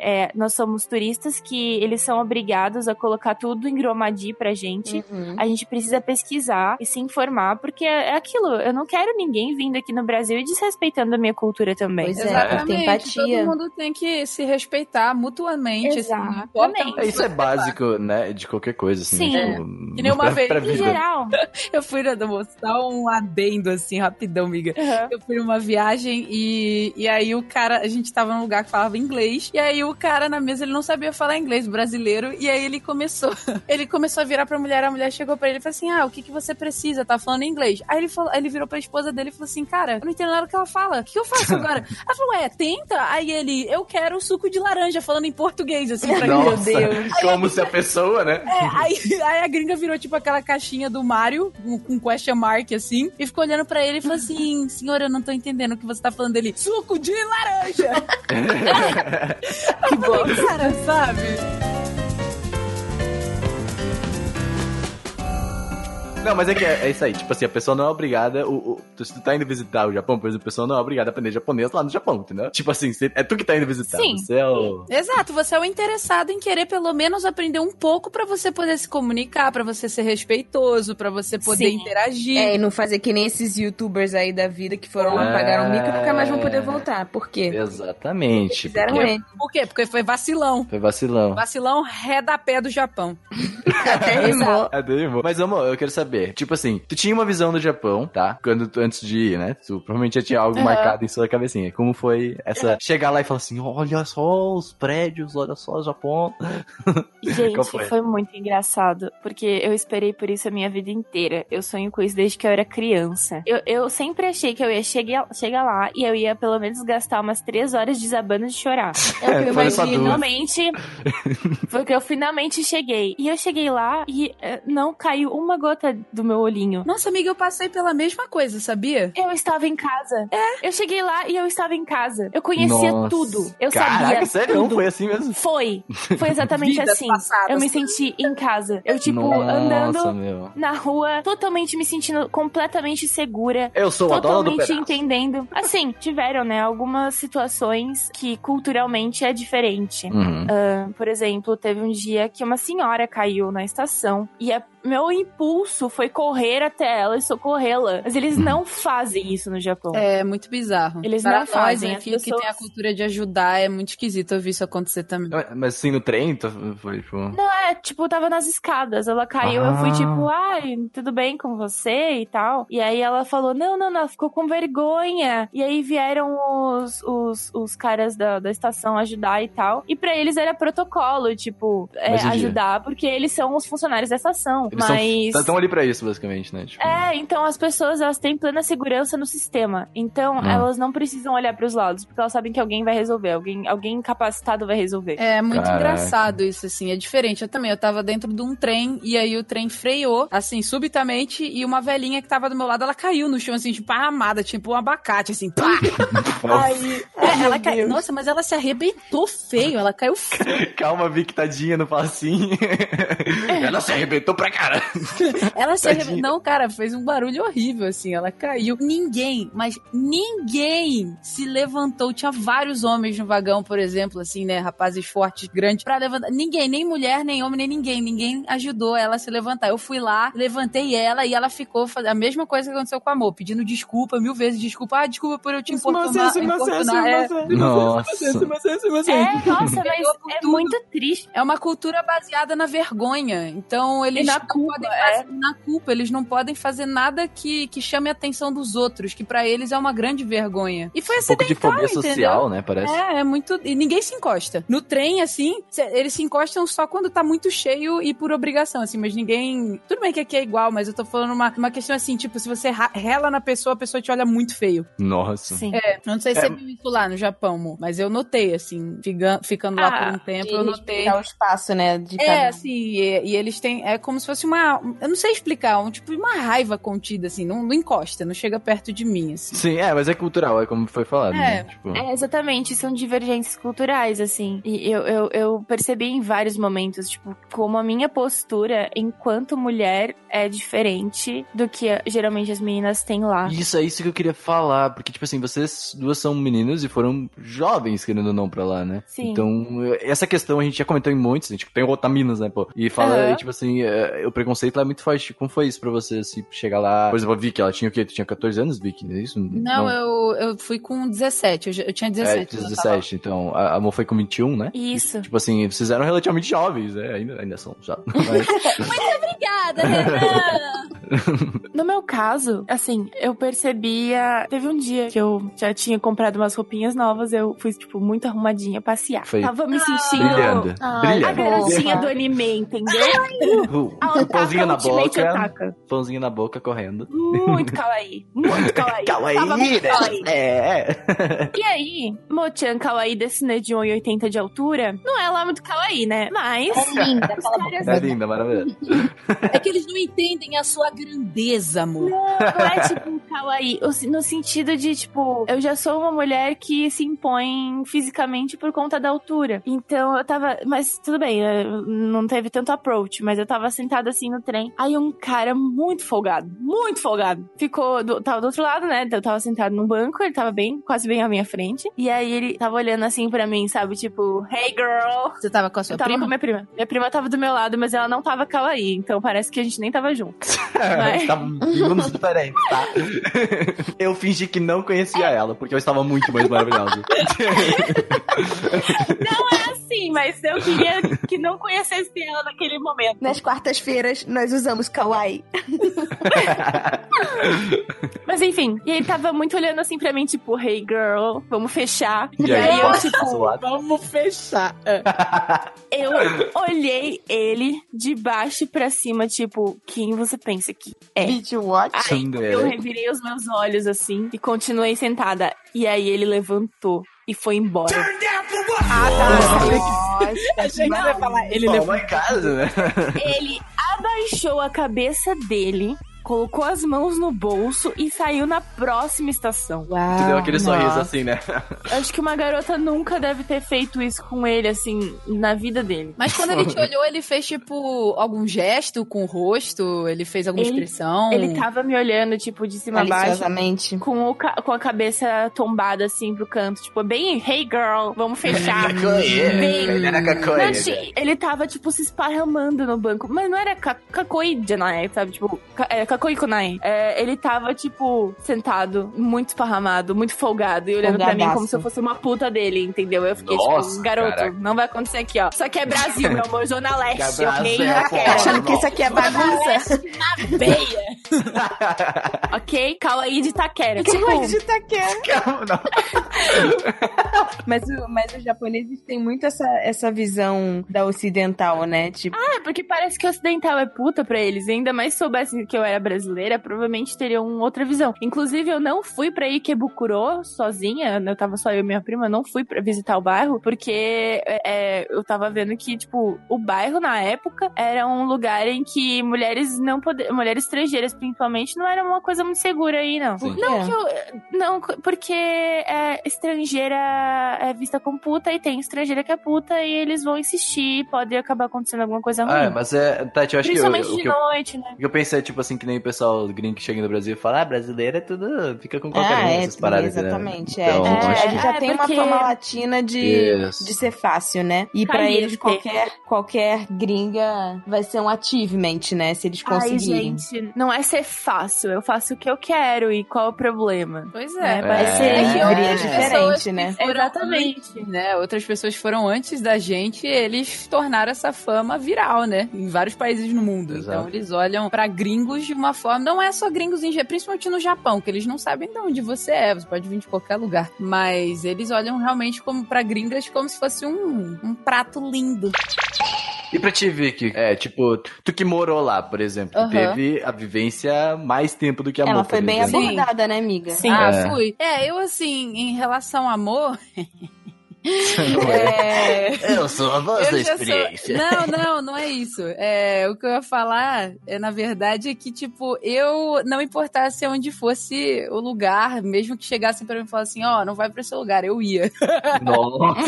é, nós somos turistas que eles são obrigados a colocar tudo em Gromadi pra gente. Uhum. A gente precisa pesquisar e se informar, porque é aquilo. Eu não quero ninguém vindo aqui no Brasil e desrespeitando a minha cultura também. Pois é, Exatamente. tem empatia. Todo mundo tem que se respeitar mutuamente. assim, importa Exatamente. É, isso é básico, né? De qualquer coisa, assim. Sim. Tipo, Que nem uma vez- Em geral. [laughs] Eu fui na dar um adendo assim, rapidão, amiga. Uhum. Eu fui numa viagem e, e aí o cara, a gente tava num lugar que falava inglês, e aí o cara na mesa, ele não sabia falar inglês, brasileiro, e aí ele começou, [laughs] ele começou a virar pra mulher, a mulher chegou pra ele e falou assim, ah, o que que você precisa? Tá falando inglês. Aí ele, falou, aí ele virou pra esposa dele e falou assim, cara, eu não entendo nada do que ela fala, o que eu faço [laughs] agora? ela falou, é, tenta. Aí ele, eu quero suco de laranja, falando em português, assim, pra mim. Nossa, [laughs] como se a pessoa, né? É, aí, aí a gringa virou tipo aquela caixinha do Mario, com, com question mark, assim, e ficou olhando pra ele e falou assim: Senhor, eu não tô entendendo o que você tá falando dele. Suco de laranja! [laughs] que bom, cara, sabe? Não, mas é que é, é isso aí. Tipo assim, a pessoa não é obrigada. O, o- tu- se tu tá indo visitar o Japão, por exemplo, a pessoa não é obrigada a aprender japonês lá no Japão, entendeu? Tipo assim, você- é tu que tá indo visitar. Sim. Você é o. Exato, você é o interessado em querer pelo menos aprender um pouco pra você poder se comunicar, pra você ser respeitoso, pra você poder Sim. interagir. É, e não fazer que nem esses youtubers aí da vida que foram lá, É. pagaram mico e nunca mais vão poder voltar. Por quê? Exatamente. Fizeram porque ele. Por quê? Porque foi vacilão. Foi vacilão. Vacilão redapé do Japão. [laughs] Até rimou. É dele, amor. Mas, amor, eu quero saber. Tipo assim, tu tinha uma visão do Japão, tá? Quando tu, antes de ir, né? Tu provavelmente já tinha algo Aham. marcado em sua cabecinha. Como foi essa. [laughs] Chegar lá e falar assim: olha só os prédios, olha só o Japão. [laughs] Gente, foi? foi? muito engraçado, porque eu esperei por isso a minha vida inteira. Eu sonho com isso desde que eu era criança. Eu, eu sempre achei que eu ia chegar, chegar lá e eu ia pelo menos gastar umas três horas desabando de chorar. [laughs] É o que eu duas. Finalmente, foi que eu finalmente cheguei. E eu cheguei lá e eh, não caiu uma gota do meu olhinho. Nossa, amiga, eu passei pela mesma coisa, sabia? Eu estava em casa. É. Eu cheguei lá e eu estava em casa. Eu conhecia Nossa. tudo. Eu Caraca, sabia sério? Não tudo. foi assim mesmo? Foi. Foi exatamente [laughs] assim. passadas. Eu me senti em casa. Eu, tipo, Nossa, andando meu. na rua, totalmente me sentindo completamente segura. Eu sou a dona do Totalmente pedaço. entendendo. Assim, tiveram, né, algumas situações que culturalmente é diferente. Uhum. Ah, por exemplo, teve um dia que uma senhora caiu na estação e a- meu impulso foi correr até ela e socorrê-la. Mas eles não fazem isso no Japão. É muito bizarro. Eles Para não nós fazem, aqui as que tem a pessoas- cultura de ajudar é muito esquisito eu vi isso acontecer também. Mas assim, no trem, tu- foi tipo. Não, é, tipo, tava nas escadas. Ela caiu, eu fui Ah. tipo, ai, tudo bem com você e tal. E aí ela falou, não, não, não, ficou com vergonha. E aí vieram os, os, os caras da, da estação ajudar e tal. E pra eles era protocolo, tipo, é, ajudar, porque eles são os funcionários da estação. Eles Mas. estão ali pra isso, basicamente, né? Tipo, É, então as pessoas elas têm plena segurança no sistema. Então Hum. elas não precisam olhar pros lados, porque elas sabem que alguém vai resolver, alguém, alguém capacitado vai resolver. É muito Caraca. engraçado isso, assim. É diferente. Eu também, eu tava dentro de um trem e aí o trem freou, assim, subitamente, e uma velhinha que tava do meu lado, ela caiu no chão, assim, tipo, armada, tipo um abacate, assim, pá! [laughs] Aí, é, ela caiu. Nossa, mas ela se arrebentou feio, ela caiu [laughs] feio. Calma, Vic, tadinha, não fala assim. Ela se arrebentou pra caralho. [laughs] Ela se arrebentou. Não, cara, fez um barulho horrível, assim. Ela caiu. Ninguém, mas ninguém se levantou. Tinha vários homens no vagão, por exemplo, assim, né? Rapazes fortes, grandes, pra levantar. Ninguém, nem mulher, nem homem, nem ninguém. Ninguém ajudou ela a se levantar. Eu fui lá, levantei ela e ela ficou fazendo a mesma coisa que aconteceu com a Amor, pedindo desculpa mil vezes. Desculpa, ah, desculpa por eu te importunar. É, Nossa. É, nossa, mas é muito triste. É uma cultura baseada na vergonha. Então eles E na culpa, podem é. fazer na culpa, eles não podem fazer nada que, que chame a atenção dos outros, que pra eles é uma grande vergonha. E foi Um pouco de acidental, fobia entendeu? social, né? Parece. É, é muito. E ninguém se encosta. No trem, assim, cê- eles se encostam só quando tá muito cheio e por obrigação, assim, mas ninguém. Tudo bem que aqui é igual, mas eu tô falando uma, uma questão assim, tipo, se você rela na pessoa, a pessoa te olha muito feio. Nossa. Sim. Eu não sei se É. você viu isso lá. no Japão, Mo, mas eu notei, assim, fica- ficando lá Ah, por um tempo, De eu notei. o espaço, né? De cada... É, assim, e, e eles têm. É como se fosse uma. Eu não sei explicar, um tipo de uma raiva contida, assim, não, não encosta, não chega perto de mim, assim. Sim, é, mas é cultural, é como foi falado, né? É. Tipo, É, exatamente, são divergências culturais, assim. E eu, eu, eu percebi em vários momentos, tipo, como a minha postura enquanto mulher é diferente do que eh, geralmente as meninas têm lá. Isso é isso que eu queria falar, porque, tipo assim, vocês duas são meninas e foram jovens, querendo ou não, pra lá, né? Sim. Então, essa questão a gente já comentou em muitos, a gente tem Otaminas, né, pô? E fala, Aham. e, tipo assim, é, o preconceito lá é muito forte. Como foi isso pra você, assim, chegar lá? Por exemplo, a Vicky, ela tinha o quê? Tu tinha 14 anos, Vicky? É isso? Não, Eu, eu fui com 17, eu, eu tinha É, 17. quando eu tava 17, então. A a Mo foi com 21, né? Isso. Tipo assim, vocês eram relativamente jovens, né? Ainda, ainda são já. [laughs] Mas, Obrigada, Renan! [laughs] No meu caso, assim, eu percebia. Teve um dia que eu já tinha comprado umas roupinhas novas, eu fui, tipo, muito arrumadinha passear. Foi Tava me sentindo. brilhando. Ai, A brilhando. garotinha do anime, entendeu? O, [laughs] A o pãozinho na boca. Otaka. Pãozinho na boca correndo. Muito kawaii. Muito [laughs] kawaii. Tava muito né? kawaii. É. E aí, Mochan kawaii desse né, de 1,80 de altura, não é lá muito kawaii, né? Mas... É linda, a É linda, maravilhosa. É que eles não entendem a sua grandeza, amor. Não é tipo um kawaii, no sentido de, tipo, eu já sou uma mulher que se impõe fisicamente por conta da altura. Então eu tava. Mas tudo bem, não teve tanto approach, mas eu tava sentada assim no trem. Aí um cara muito folgado, muito folgado, ficou. Do, tava do outro lado, né? Eu tava sentado num banco, ele tava bem, quase bem à minha frente. E aí ele tava olhando assim pra mim, sabe? Tipo, hey girl. Você tava com a sua Eu tava prima? com minha prima. Minha prima tava do meu lado, mas ela não tava kawaii. Então parece que a gente nem tava junto. [laughs] Mas- Tá mundos diferentes, tá? Eu fingi que não conhecia ela, porque eu estava muito mais maravilhosa. Sim, mas eu queria que não conhecesse ela naquele momento. Nas quartas-feiras, nós usamos kawaii. [laughs] Mas enfim, e ele tava muito olhando assim pra mim, tipo, hey girl, vamos fechar. E aí, eu, tipo? Vamos fechar. eu olhei ele de baixo pra cima, tipo, quem você pensa que é? Beach watch. Aí eu revirei os meus olhos assim e continuei sentada. E aí ele levantou e foi embora. Achei que você ia falar. Ele levou. my God, né? Ele abaixou a cabeça dele, colocou as mãos no bolso e saiu na próxima estação. Uau. Tu deu aquele sorriso nossa. assim, né? [laughs] Acho que uma garota nunca deve ter feito isso com ele, assim, na vida dele. Mas quando ele te [laughs] olhou, ele fez, tipo, algum gesto com o rosto? Ele fez alguma Ele- expressão? Ele tava me olhando, tipo, de cima a baixo. Com, o com a cabeça tombada, assim, pro canto. Tipo, bem, hey girl, vamos fechar. Bem- Ele era Não, cacoia. ti- ele tava, tipo, se esparramando no banco. Mas não era ka- kakoi janai, sabe? Tipo, é, kakoi kunai. É, ele tava, tipo, sentado, muito esparramado, muito folgado. E olhando pra mim como se eu fosse uma puta dele, entendeu? Eu fiquei, Nossa, tipo, garoto, caraca. não vai acontecer aqui, ó. Isso aqui é Brasil, meu amor, Zona [laughs] Leste, ok? é, Ok? pô. Achando que isso aqui é bagunça. Beia. [laughs] Ok? Kawaii de Taquera. Tipo, [laughs] Calma, não. Mas, o- mas os japoneses têm muito essa, essa visão da ocidental, né? Tipo, É, porque parece que o ocidental é puta pra eles. E ainda mais soubessem que eu era brasileira, provavelmente teriam outra visão. Inclusive, eu não fui pra Ikebukuro sozinha. Eu tava só eu e minha prima. Não fui pra visitar o bairro, porque é, eu tava vendo que, tipo, o bairro na época era um lugar em que mulheres não poder, mulheres estrangeiras, principalmente, não era uma coisa muito segura aí, não. Sim. Não É. que eu. Não, porque é, estrangeira é vista como puta e tem estrangeira que é puta e eles vão insistir, pode acabar acontecendo alguma coisa ruim. Ah, é, mas é. Tati, eu acho que. eu- Principalmente de que eu, noite, né? eu pensei, tipo assim, que nem o pessoal gringo que chega no Brasil e fala, ah, brasileiro é tudo. Fica com qualquer ah, um é, essas paradas. né? exatamente. Então, é, acho Ele que- já É, tem porque- uma fama latina de, de ser fácil, né? E pra Caliente. eles, qualquer, qualquer gringa vai ser um achievement, né? Se eles Ai, conseguirem. gente, não é ser fácil. Eu faço o que eu quero e qual é o problema? Pois É, é. parece É. ser É, é diferente, né? Exatamente. né? Outras pessoas foram antes da gente e eles tornaram essa fama viral, né? Em vários países no mundo. Exato. Então eles olham pra gringos de uma forma. Não é só gringos, em, principalmente no Japão, que eles não sabem de onde você é. Você pode vir de qualquer lugar. Mas eles olham realmente como pra gringas como se fosse um, um prato lindo. E pra ti, Vicky, é, tipo, tu que morou lá, por exemplo, Aham. teve a vivência mais tempo do que a Ela foi bem exemplo. Abordada, né, amiga? Sim. Ah, É. fui. É, eu assim, em relação ao amor. [laughs] é... Eu sou a voz Eu da já sou- experiência. Não, não, não é isso. É, o que eu ia falar, é, na verdade, é que, tipo, eu não importasse onde fosse o lugar, mesmo que chegassem pra mim e falassem, ó, não vai pra esse lugar, eu ia. Nossa,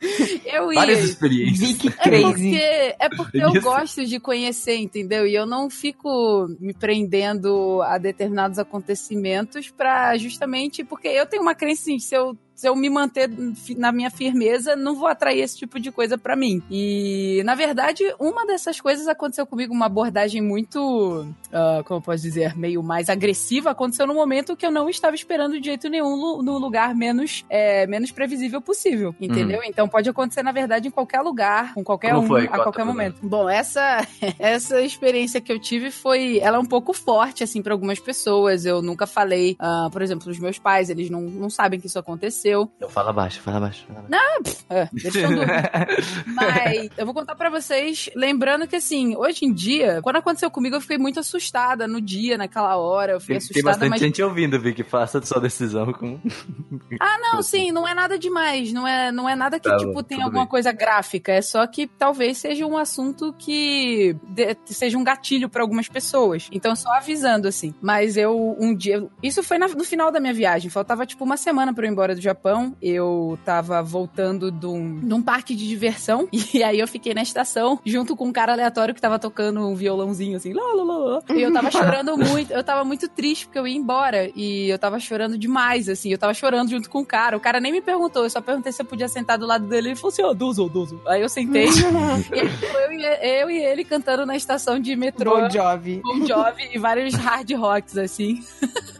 [laughs] Eu ia. várias experiências. Vicky É porque, é porque eu gosto de conhecer, entendeu? E eu não fico me prendendo a determinados acontecimentos pra justamente porque eu tenho uma crença assim, se eu se eu me manter na minha firmeza, não vou atrair esse tipo de coisa pra mim. E, na verdade, uma dessas coisas aconteceu comigo, uma abordagem muito, ah, como eu posso dizer, meio mais agressiva, aconteceu no momento que eu não estava esperando de jeito nenhum no lugar menos, é, menos previsível possível, entendeu? Então pode acontecer, na verdade, em qualquer lugar, com qualquer Como um, foi? a qualquer momento. Bom, essa, [laughs] essa experiência que eu tive foi, ela é um pouco forte, assim, pra algumas pessoas. Eu nunca falei, ah, por exemplo, os meus pais, eles não, não sabem que isso aconteceu. Então fala baixo, fala baixo. Fala baixo. É, eles estão [laughs] dúvidas. Mas eu vou contar pra vocês, lembrando que assim, hoje em dia, quando aconteceu comigo, eu fiquei muito assustada no dia, naquela hora. Eu fiquei Tem, tem assustada, bastante mas. gente ouvindo, Vicky. Faça sua decisão com. [laughs] Ah, não, sim, não é nada demais. Não é, não é nada que, Tá tipo, tem alguma bem. coisa gráfica. É só que talvez seja um assunto que de- seja um gatilho pra algumas pessoas. Então, só avisando, assim. Mas eu, um dia. Isso foi na- no final da minha viagem. Faltava, tipo, uma semana pra eu ir embora do Japão. Eu tava voltando de um, de um parque de diversão. [laughs] E aí eu fiquei na estação, junto com um cara aleatório que tava tocando um violãozinho, assim. Lá, lá, lá, lá. E eu tava chorando [laughs] muito. Eu tava muito triste porque eu ia embora. E eu tava chorando demais, assim. Eu tava chorando junto com o cara. O cara nem me perguntou. Eu só perguntei se eu podia sentar do lado dele. Ele falou assim: ó, Duzo, Duzo. Aí eu sentei. [laughs] e aí eu, e, eu e ele cantando na estação de metrô. Bon Jovi. Bon Jovi e vários hard rocks, assim.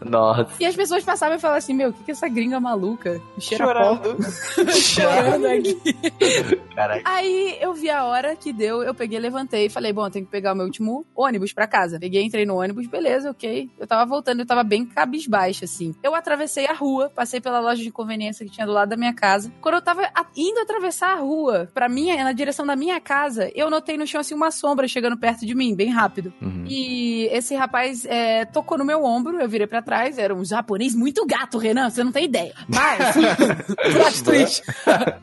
Nossa. E as pessoas passavam e falavam assim: Meu, o que, que é essa gringa maluca? [laughs] Chorando. chorando aqui. Caraca. Aí eu vi a hora que deu, eu peguei, levantei e falei, bom, eu tenho que pegar o meu último ônibus pra casa. Peguei, entrei no ônibus, beleza, ok. Eu tava voltando, eu tava bem cabisbaixa, assim. Eu atravessei a rua, passei pela loja de conveniência que tinha do lado da minha casa. Quando eu tava indo atravessar a rua, pra minha, na direção da minha casa, eu notei no chão, assim, uma sombra chegando perto de mim, bem rápido. Uhum. E esse rapaz é, tocou no meu ombro, eu virei pra trás, era um japonês muito gato, Renan, você não tem ideia. Mas, [laughs] plot twist.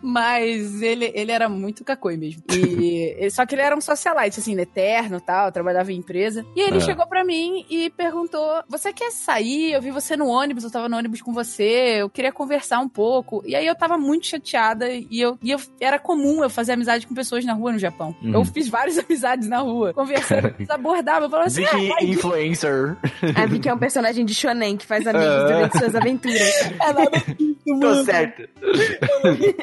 Mas ele, ele era muito cacoi mesmo. E, [laughs] só que ele era um socialite, assim, eterno tal, trabalhava em empresa. E ele É. chegou pra mim e perguntou: Você quer sair? Eu vi você no ônibus, eu tava no ônibus com você, eu queria conversar um pouco. E aí eu tava muito chateada e eu, e eu era comum eu fazer amizade com pessoas na rua no Japão. Uhum. Eu fiz várias [laughs] amizades na rua, conversando, eles abordavam, eu falava assim: Vicky ah, vai, Influencer. A Vicky é um personagem de shonen que faz amigos Ah. durante suas aventuras. Tô certo.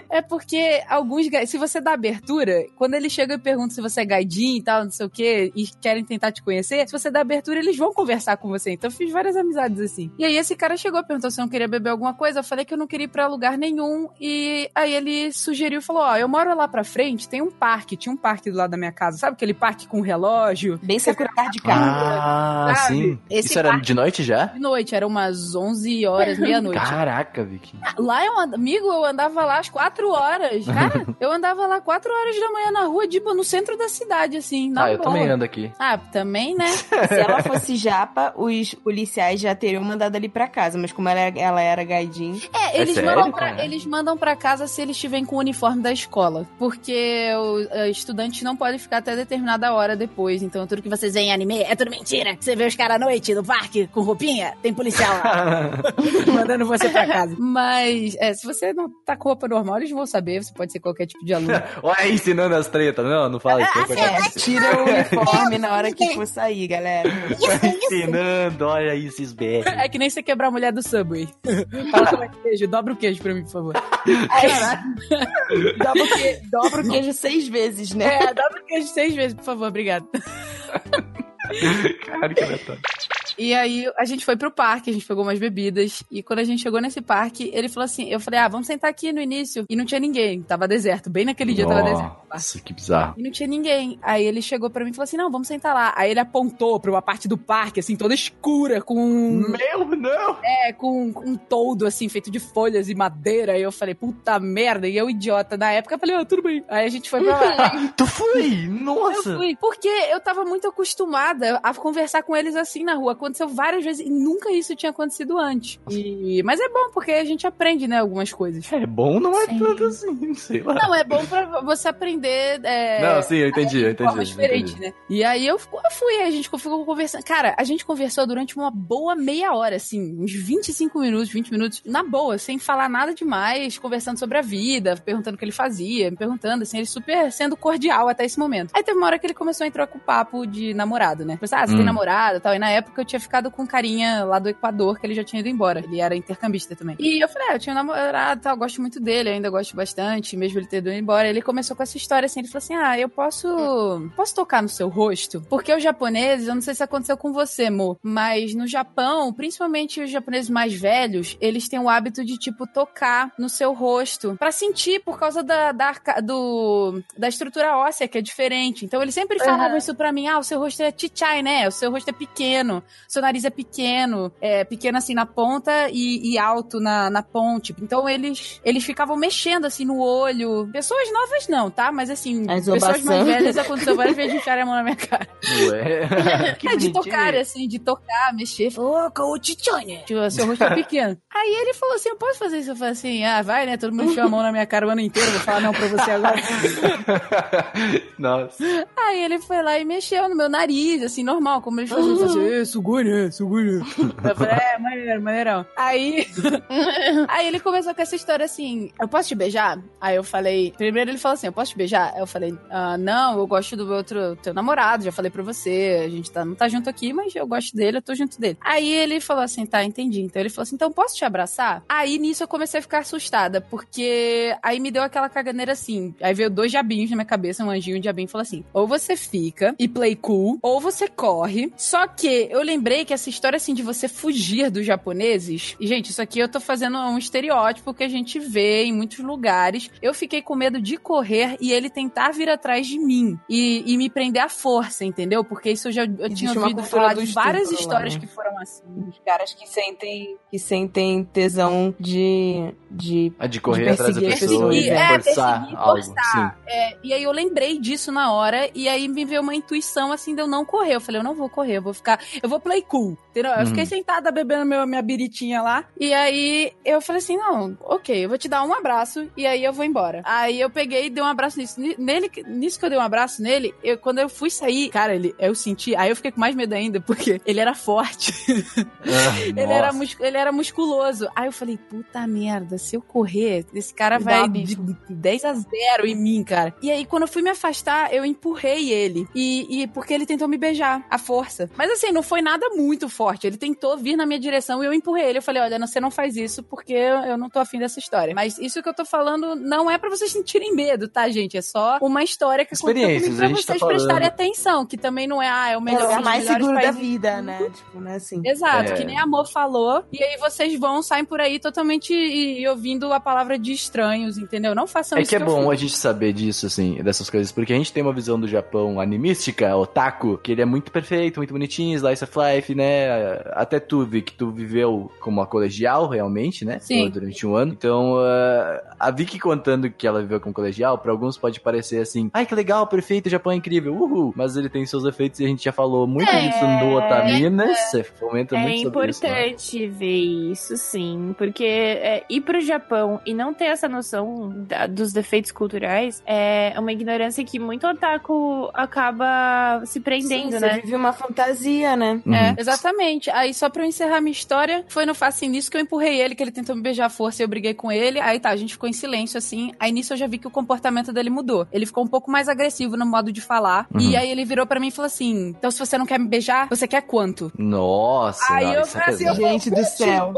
É porque alguns. Se você dá abertura, quando eles chegam e perguntam se você é gaidin e tal, não sei o quê, e querem tentar te conhecer, se você dá abertura, eles vão conversar com você. Então eu fiz várias amizades assim. E aí esse cara chegou e perguntou se eu não queria beber alguma coisa. Eu falei que eu não queria ir pra lugar nenhum. E aí ele sugeriu e falou: Ó, eu moro lá pra frente, tem um parque. Tinha um parque do lado da minha casa. Sabe aquele parque com relógio? Bem Sakura Card Captor. Ah, sabe? sim. Esse Isso era parque- de noite já? De noite, era umas 11 horas, meia-noite. Caraca, Vicky. Lá eu and... amigo, eu andava lá às quatro horas. Cara, [laughs] eu andava lá quatro horas da manhã na rua, tipo, no centro da cidade, assim. Na ah, eu também ando aqui. Ah, também, né? [laughs] Se ela fosse japa, os policiais já teriam mandado ali pra casa. Mas como ela, ela era gaidin... É, eles, sério, mandam pra, cara? eles mandam pra casa se eles estiverem com o uniforme da escola. Porque os eh, estudantes não podem ficar até determinada hora depois. Então, tudo que vocês veem em anime é tudo mentira. Você vê os caras à noite no parque com roupinha, tem policial lá. [laughs] mandando você pra casa. Mas, é, se você não tá com roupa normal, eles vão saber. Você pode ser qualquer tipo de aluno. [laughs] Olha aí ensinando as tretas. Não, não fala isso. não, É, tira o [laughs] uniforme na hora que for sair, galera. [laughs] Ensinando, olha aí esses BR. É que nem você quebrar a mulher do Subway. Fala como é queijo, dobra o queijo pra mim, por favor. Aí, dobra, o queijo, dobra o queijo. Seis vezes, né? É, dobra o queijo seis vezes, por favor, obrigado. Cara, que aleatório. E aí a gente foi pro parque, a gente pegou umas bebidas. E quando a gente chegou nesse parque, ele falou assim: eu falei, ah, vamos sentar aqui no início. E não tinha ninguém. Tava deserto. Bem naquele dia tava deserto. Nossa, que bizarro. E não tinha ninguém. Aí ele chegou pra mim e falou assim: não, vamos sentar lá. Aí ele apontou pra uma parte do parque, assim, toda escura, com. Meu, não! É, com um toldo, assim, feito de folhas e madeira. Aí eu falei, puta merda. E eu, idiota, na época, falei, ah, tudo bem. Aí a gente foi pra lá. [laughs] tu foi? Eu Nossa! fui, porque eu tava muito acostumada a conversar com eles assim na rua. Aconteceu várias vezes e nunca isso tinha acontecido antes. E... Mas é bom, porque a gente aprende, né, algumas coisas. É bom, não é Sim. tanto assim, sei lá. Não, é bom pra você aprender. É... Não, sim, eu entendi, eu entendi. diferente, entendi. né? E aí eu, eu fui, a gente ficou conversando. Cara, a gente conversou durante uma boa meia hora, assim, uns 25 minutos, 20 minutos, na boa, sem falar nada demais, conversando sobre a vida, perguntando o que ele fazia, me perguntando, assim, ele super sendo cordial até esse momento. Aí teve uma hora que ele começou a entrar com o papo de namorado, né? Pensei, ah, você tem Hum. namorado e tal. E na época eu tinha ficado com um carinha lá do Equador, que ele já tinha ido embora. Ele era intercambista também. E eu falei, ah, eu tinha um namorado tal, gosto muito dele, ainda gosto bastante, mesmo ele ter ido embora. Ele começou com essa história assim, ele falou assim, ah, eu posso, posso tocar no seu rosto? Porque os japoneses, eu não sei se aconteceu com você, Mo, mas no Japão, principalmente os japoneses mais velhos, eles têm o hábito de, tipo, tocar no seu rosto pra sentir por causa da, da, arca- do, da estrutura óssea, que é diferente. Então eles sempre falavam isso pra mim, ah, o seu rosto é chichai, né? O seu rosto é pequeno, seu nariz é pequeno, é pequeno assim na ponta e, e alto na, na ponte. Então eles, eles ficavam mexendo assim no olho. Pessoas novas não, tá? Mas assim, A pessoas mais velhas aconteceu várias vezes de enfiarem a mão na minha cara. Ué. que [laughs] É, de tocar, assim, de tocar, mexer. Falou, ô, Kao chichai, né? Tipo, seu rosto é pequeno. Aí ele falou assim, eu posso fazer isso? Eu falei assim, ah, vai, né? Todo mundo enfiou a mão na minha cara o ano inteiro, vou falar não pra você agora. [laughs] Nossa. Aí ele foi lá e mexeu no meu nariz, assim, normal, como ele fazia. Ele fazia, "Ê, sugure, sugure. Eu falei, é, maneiro, maneirão. Aí, [laughs] aí ele começou com essa história assim, eu posso te beijar? Aí eu falei, primeiro ele falou assim, eu posso te beijar? Aí eu falei, ah, não, eu gosto do outro, teu namorado, já falei pra você, a gente tá, não tá junto aqui, mas eu gosto dele, eu tô junto dele. Aí ele falou assim, tá, entendi. Então ele falou assim, então posso te abraçar? Aí nisso eu comecei a ficar assustada, porque aí me deu aquela caganeira assim, aí veio dois diabinhos na minha cabeça, um anjinho e um diabinho, falou assim, ou você fica e play cool, ou você corre. Só que eu lembrei que essa história assim de você fugir dos japoneses, e gente, isso aqui eu tô fazendo um estereótipo que a gente vê em muitos lugares. Eu fiquei com medo de correr e ele tentar vir atrás de mim e, e me prender à força, entendeu? Porque isso eu já eu tinha Existe ouvido falar de várias lá, histórias né? que foram assim. Os caras que sentem, que sentem tesão de, de A de correr De atrás da pessoa pessoas, e é, forçar perseguir, algo. forçar. É, e aí eu lembrei disso na hora, e aí me veio uma intuição assim de eu não correr. Eu falei, eu não vou correr, eu vou ficar. Eu vou play cool. Entendeu? Eu Uhum. fiquei sentada bebendo meu, minha biritinha lá. E aí eu falei assim: não, ok, eu vou te dar um abraço e aí eu vou embora. Aí eu peguei e dei um abraço nisso. Ni- Nele, nisso que eu dei um abraço nele, eu, quando eu fui sair, cara, ele, eu senti. Aí eu fiquei com mais medo ainda, [laughs] porque ele era forte. Ah, Ele era, mus- ele era musculoso. Aí eu falei, puta merda, se eu correr, esse cara Dá vai de abismo. 10 a 0 em mim, cara. E aí, quando eu fui me afastar, eu empurrei ele. E, e porque ele tentou me beijar, à força. Mas assim, não foi nada muito forte. Ele tentou vir na minha direção e eu empurrei ele. Eu falei, olha, você não faz isso porque eu, não tô afim dessa história. Mas isso que eu tô falando não é pra vocês sentirem medo, tá, gente? É só uma história que aconteceu Experiências, comigo pra tá vocês falando. prestarem atenção. Que também não é, ah, é o É o melhor, lugar dos mais seguro da vida, né? Tipo, não é assim. Exato, É. que nem a Amor falou. E aí vocês vão, saem por aí totalmente e, e ouvindo a palavra de estranhos, entendeu? Não façam É isso. que é bom fiz. a gente saber disso, assim, dessas coisas, porque a gente tem uma visão do Japão animística, otaku, que ele é muito perfeito, muito bonitinho, slice of life, né? Até tu, Vi, que tu viveu como uma colegial, realmente, né? Sim. Durante um ano. Então, ah, a Vicky contando que ela viveu como colegial, pra alguns pode parecer assim, ai, que legal, perfeito, o Japão é incrível, uhul. Mas ele tem seus efeitos e a gente já falou muito É. disso no Otaminas, você fomenta É muito sobre isso. né? importante ver isso, sim. Porque é, ir pro Japão e não ter essa noção da- dos defeitos culturais é uma ignorância que muito otaku acaba se prendendo, Sim, né? Você vive uma fantasia, né? Uhum. É, exatamente. Aí, só pra eu encerrar minha história, foi no Faça Nisso que eu empurrei ele, que ele tentou me beijar à força e eu briguei com ele. Aí tá, a gente ficou em silêncio, assim. Aí nisso eu já vi que o comportamento dele mudou. Ele ficou um pouco mais agressivo no modo de falar. Uhum. E aí ele virou pra mim e falou assim: Então, se você não quer me beijar, você quer quanto? Nossa, Aí não, eu é falei assim, pesado. Gente do céu.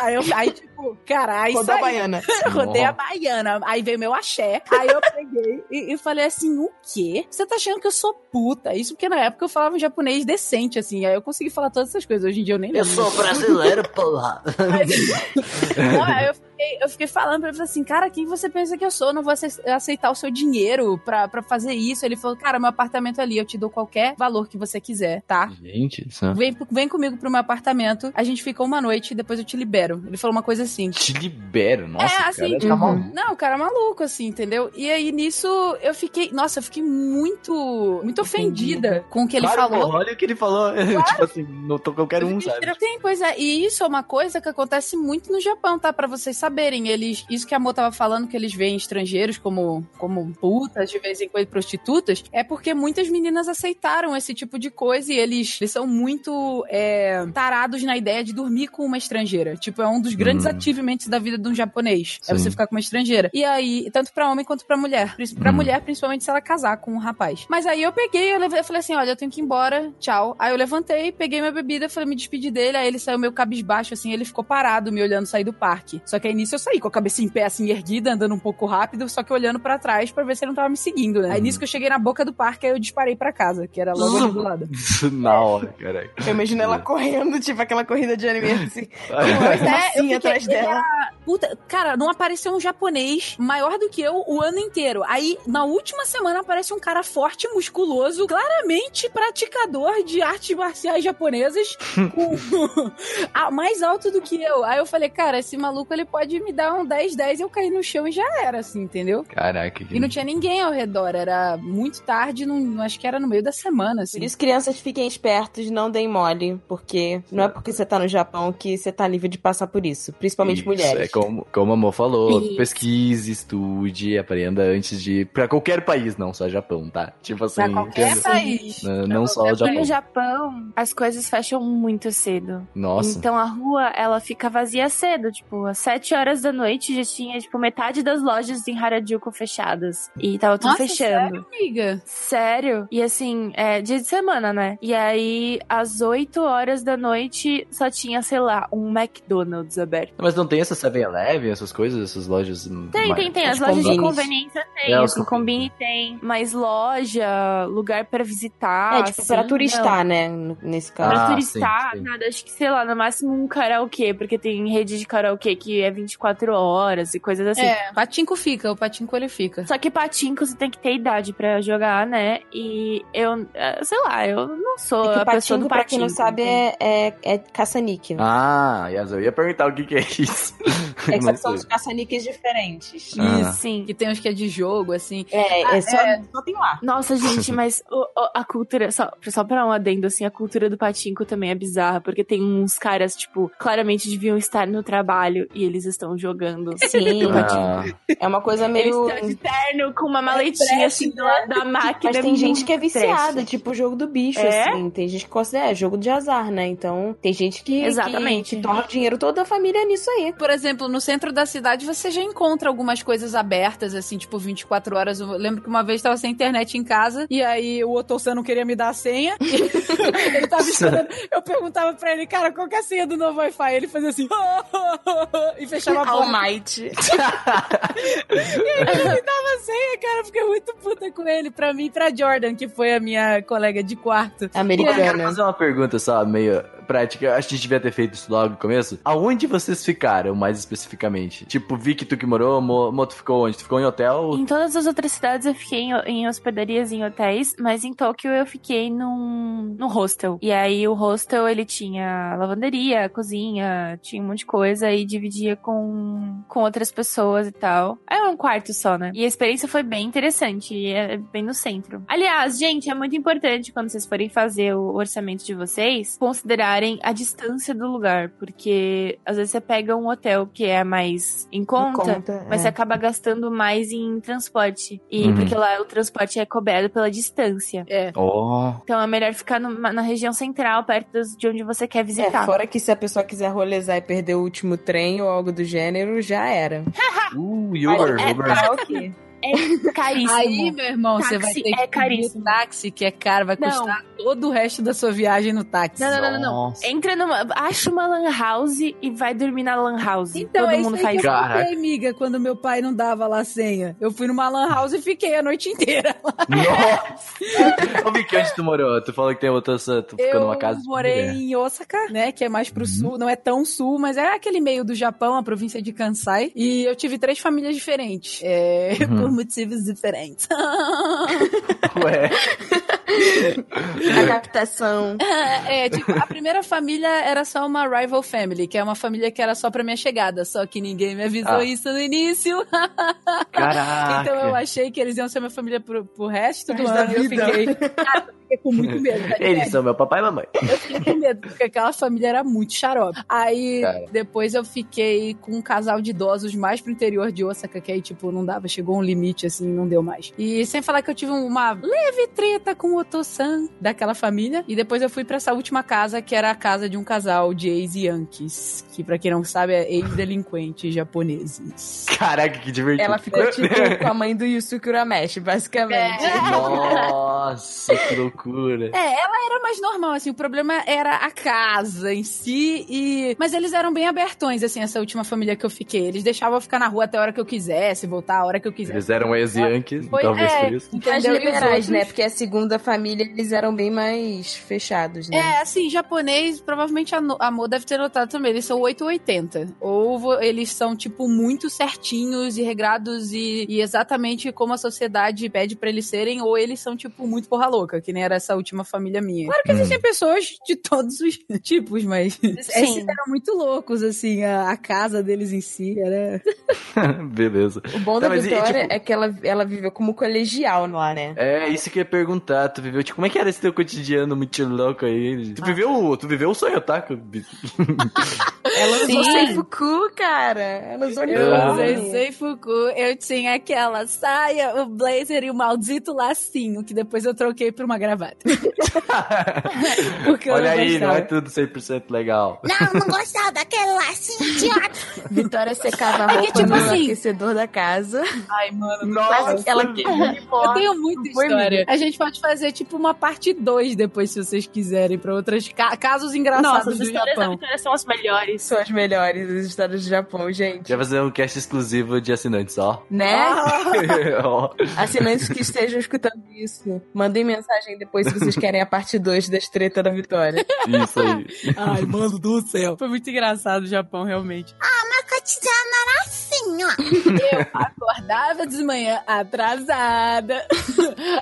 Aí, eu, aí, tipo, cara, aí Rodou a baiana. [laughs] Rodei a baiana. Aí veio meu axé. Aí eu peguei e, e falei assim: o quê? Você tá achando que eu sou puta? Isso porque na época eu falava um japonês decente, assim. Aí eu consegui falar todas essas coisas. Hoje em dia eu nem lembro. brasileiro, porra. [laughs] Aí [laughs] eu fiquei, eu fiquei falando pra ele assim, cara, quem você pensa que eu sou? Eu não vou ace- aceitar o seu dinheiro pra, pra fazer isso. Ele falou, cara, meu apartamento é ali, eu te dou qualquer valor que você quiser, tá? Gente, isso Vem, vem comigo pro meu apartamento, a gente fica uma noite e depois eu te libero. Ele falou uma coisa assim. te libero. Nossa, é, cara, assim, tá maluco. não, o cara é maluco, assim, entendeu? E aí nisso eu fiquei, nossa, eu fiquei muito, muito ofendida com o que ele Claro, falou. porra, olha o que ele falou. [laughs] tipo assim, não tô qualquer um, sabe? Sim, pois é. E isso é uma coisa que acontece muito no Japão, tá? Pra vocês saberem. Eles, isso que a Mo tava falando, que eles veem estrangeiros como, como putas, de vez em quando prostitutas, é porque muitas meninas aceitaram esse tipo de coisa e eles, eles são muito é, tarados na ideia de dormir com uma estrangeira. Tipo, é um dos grandes Hum. achievements da vida de um japonês. É Sim. você ficar com uma estrangeira. E aí, tanto pra homem quanto pra mulher. Pra Hum. mulher, principalmente se ela casar com um rapaz. Mas aí eu peguei, eu, levei, eu falei assim: olha, eu tenho que ir embora, tchau. Aí eu levantei, peguei minha bebida, falei, me despedi dele. Aí ele saiu meio cabisbaixo, assim, ele ficou parado, me olhando sair do parque. Só que aí nisso eu saí, com a cabeça em pé, assim, erguida, andando um pouco rápido, só que olhando pra trás pra ver se ele não tava me seguindo, né? Aí nisso que eu cheguei na boca do parque, aí eu disparei pra casa, que era logo ali do lado. [laughs] Na hora, caralho. Eu imagino ela correndo, tipo aquela corrida de anime, assim. Pois Uma é, eu fiquei- atrás dela. era- Puta, cara, não apareceu um japonês maior do que eu o ano inteiro. Aí, na última semana, aparece um cara forte, musculoso, claramente praticador de artes marciais japonesas, [laughs] com- [laughs] ah, mais alto do que eu. Aí eu falei, cara, esse maluco ele pode me dar um 10-10 e eu cair no chão e já era, assim, entendeu? Caraca, que... E não tinha ninguém ao redor, era muito tarde, não, acho que era no meio da semana, assim. Por isso, crianças, fiquem espertos, não deem mole, porque não é porque você tá no Japão que você tá livre de passar por isso, principalmente Isso, mulheres. É como, como a Mo falou, Isso. pesquise, estude, aprenda antes de ir pra qualquer país, não só Japão, tá? Tipo assim, Pra qualquer país. Não, não só o Japão. no Japão, as coisas fecham muito cedo. Nossa. Então a rua, ela fica vazia cedo. Tipo, às 7 horas da noite já tinha, tipo, metade das lojas em Harajuku fechadas. E tava tudo Nossa, fechando. sério, amiga? Sério? E assim, é dia de semana, né? E aí, às 8 horas da noite, só tinha, sei lá, um McDonald's aberto. Mas não tem essa 7-Eleven, essas coisas, essas lojas. Tem, mais- tem, tem. As Os lojas de conveniência tem. É, os assim, combine tem. Mas loja, lugar pra visitar. É, tipo, assim, pra não. turistar, né? n- Nesse caso. Pra Ah, turistar, sim, sim. nada. Acho que, sei lá, no máximo um karaokê, porque tem rede de karaokê que é 24 horas e coisas assim. É, patinco fica, o patinco ele fica. Só que patinco você tem que ter idade pra jogar, né? E eu, é, sei lá, eu não sou É a o pessoa patinco, do pra patinco. quem não sabe, é, é, é caça-níquel. Ah, yes, eu ia perguntar o que, que é isso. [laughs] é que são sei. os caça-níqueis diferentes. Ah. Isso, sim. Que tem uns que é de jogo, assim. É, é, só, só tem lá. Nossa, gente, [laughs] mas o- o- a cultura, só, só pra um adendo, assim, a cultura do patinco também é bizarra, porque tem uns caras, tipo, claramente deviam estar no trabalho e eles estão jogando. [laughs] Sim, Ah, é uma coisa Eles meio... estão de terno com uma maletinha, assim, do lado da [laughs] máquina. Mas tem gente que é viciada, trash. tipo o jogo do bicho, É? assim. Tem gente que considera é jogo de azar, né? Então, tem gente que, Exatamente. que, torra o dinheiro todo da família nisso aí. Por exemplo, no centro da cidade você já encontra algumas coisas abertas, assim, tipo 24 horas. Eu lembro que uma vez tava sem internet em casa e aí o Otolsan não queria me dar a senha. [laughs] ele tava esperando. Eu perguntava pra ele, cara, qual que é a senha do novo Wi-Fi? Ele fazia assim e fechava a porta. Almighty. Ele me dava a senha, cara. Eu fiquei muito puta com ele. Pra mim e pra Jordan, que foi a minha colega de quarto. eu quero Americana. fazer uma pergunta só, meio prática. Acho que a gente devia ter feito isso logo no começo. Aonde vocês ficaram, mais especificamente? Tipo, vi que tu que morou, Mo, Mo, tu ficou onde? Tu ficou em hotel? Em todas as outras cidades eu fiquei em, em hospedarias, em hotéis, mas em Tóquio eu fiquei num, num hostel. E aí o hostel ele tinha lavanderia, cozinha, tinha um monte de coisa e dividia com, com outras pessoas e tal. É um quarto só, né? E a experiência foi bem interessante, e é bem no centro. Aliás, gente, é muito importante quando vocês forem fazer o orçamento de vocês, considerarem a distância do lugar, porque às vezes você pega um hotel que é mais em conta, Conta, mas é. você acaba gastando mais em transporte. E Uhum. porque lá o transporte é coberto pela distância. É. Oh, Então é melhor ficar numa- na região central, perto de onde você quer É, visitar. fora que se a pessoa quiser rolezar e perder o último trem ou algo do gênero, já era. [laughs] uh, Mas Uber, é Uber. karaokê. É caríssimo. Aí, meu irmão, você vai Táxi ter é que pedir caríssimo. táxi, que é caro, vai Não. custar todo o resto da sua viagem no táxi. Não, não, não, não. Entra numa. Acha uma lan house e vai dormir na lan house. Então, Todo é isso mundo aí faz que eu isso. Contei, amiga, quando meu pai não dava lá a senha. Eu fui numa lan house e fiquei a noite inteira. Nossa! [laughs] Ô, Vicky, onde tu morou? Tu falou que tem outra, tu ficou eu numa casa de morei em Osaka, né, que é mais Uhum. pro sul, não é tão sul, mas é aquele meio do Japão, a província de Kansai. E eu tive três famílias diferentes, é, [laughs] Uhum. Motivos diferentes. [laughs] Ué. [laughs] A captação. É, tipo, a primeira família era só uma rival family, que é uma família que era só pra minha chegada, só que ninguém me avisou Ah. isso no início. Caraca. Então eu achei que eles iam ser minha família pro, pro resto do Resto da ano. e Eu fiquei, [laughs] fiquei com muito medo. tá [laughs] Eles são meu papai e mamãe. Eu fiquei com medo, porque aquela família era muito xarope. Aí, Cara. depois eu fiquei com um casal de idosos mais pro interior de Osaka, que aí, tipo, não dava, chegou um limite, assim, não deu mais. E sem falar que eu tive uma leve treta com o Oto-san daquela família. E depois eu fui pra essa última casa, que era a casa de um casal de ex-yankees, que pra quem não sabe é ex-delinquentes japoneses. Caraca, que divertido. Ela ficou tipo [laughs] com a mãe do Yusuke Urameshi, basicamente. Nossa, que loucura. É, ela era mais normal, assim, o problema era a casa em si e... Mas eles eram bem abertões, assim, essa última família que eu fiquei. Eles deixavam eu ficar na rua até a hora que eu quisesse, voltar a hora que eu quisesse. Eles eram ex-yankees, Foi- talvez é, por isso. Mais? E liberais, né? Porque a segunda família, eles eram bem mais fechados, né? É, assim, japonês, provavelmente a, Mo deve ter notado também, eles são 880. Ou eles são, tipo, muito certinhos e regrados e, e exatamente como a sociedade pede pra eles serem, ou eles são, tipo, muito porra louca, que nem era essa última família minha. Claro que existem pessoas de todos os [laughs] tipos, mas esses eram muito loucos, assim, a, a casa deles em si era... [laughs] Beleza. O bom Tá, da mas e, Vitória tipo- é que ela, ela viveu como colegial lá, né? É, isso que eu ia perguntar. Tu viveu, tipo, como é que era esse teu cotidiano muito louco aí? Ah. Tu viveu, tu viveu o sonho otaku? [laughs] Ela usou Sim. Seifuku, cara. Ela usou Eu Ah. usei Seifuku, eu tinha aquela saia, o blazer e o maldito lacinho, que depois eu troquei por uma gravata. [laughs] Olha aí, não é tudo 100% legal. Não, não gostava daquele lacinho idiota. Vitória secava a É que, roupa tipo no assim- aquecedor da casa. Ai, mano, Nossa, ela eu tenho muita Foi, história. A gente pode fazer, tipo, uma parte 2 depois, se vocês quiserem, pra outros ca- casos engraçados Nossa, as do histórias da Japão. Vitória são as melhores. São as melhores as histórias do Japão, gente. Já fazer um cast exclusivo de assinantes, ó. Né? [laughs] Ó. Assinantes que estejam escutando isso, mandem mensagem depois se vocês querem a parte 2 das treta da Vitória. Isso aí. Ai, mano do céu. Foi muito engraçado o Japão, realmente. Meu cotidiano era assim, ó. [laughs] Acordava de manhã atrasada.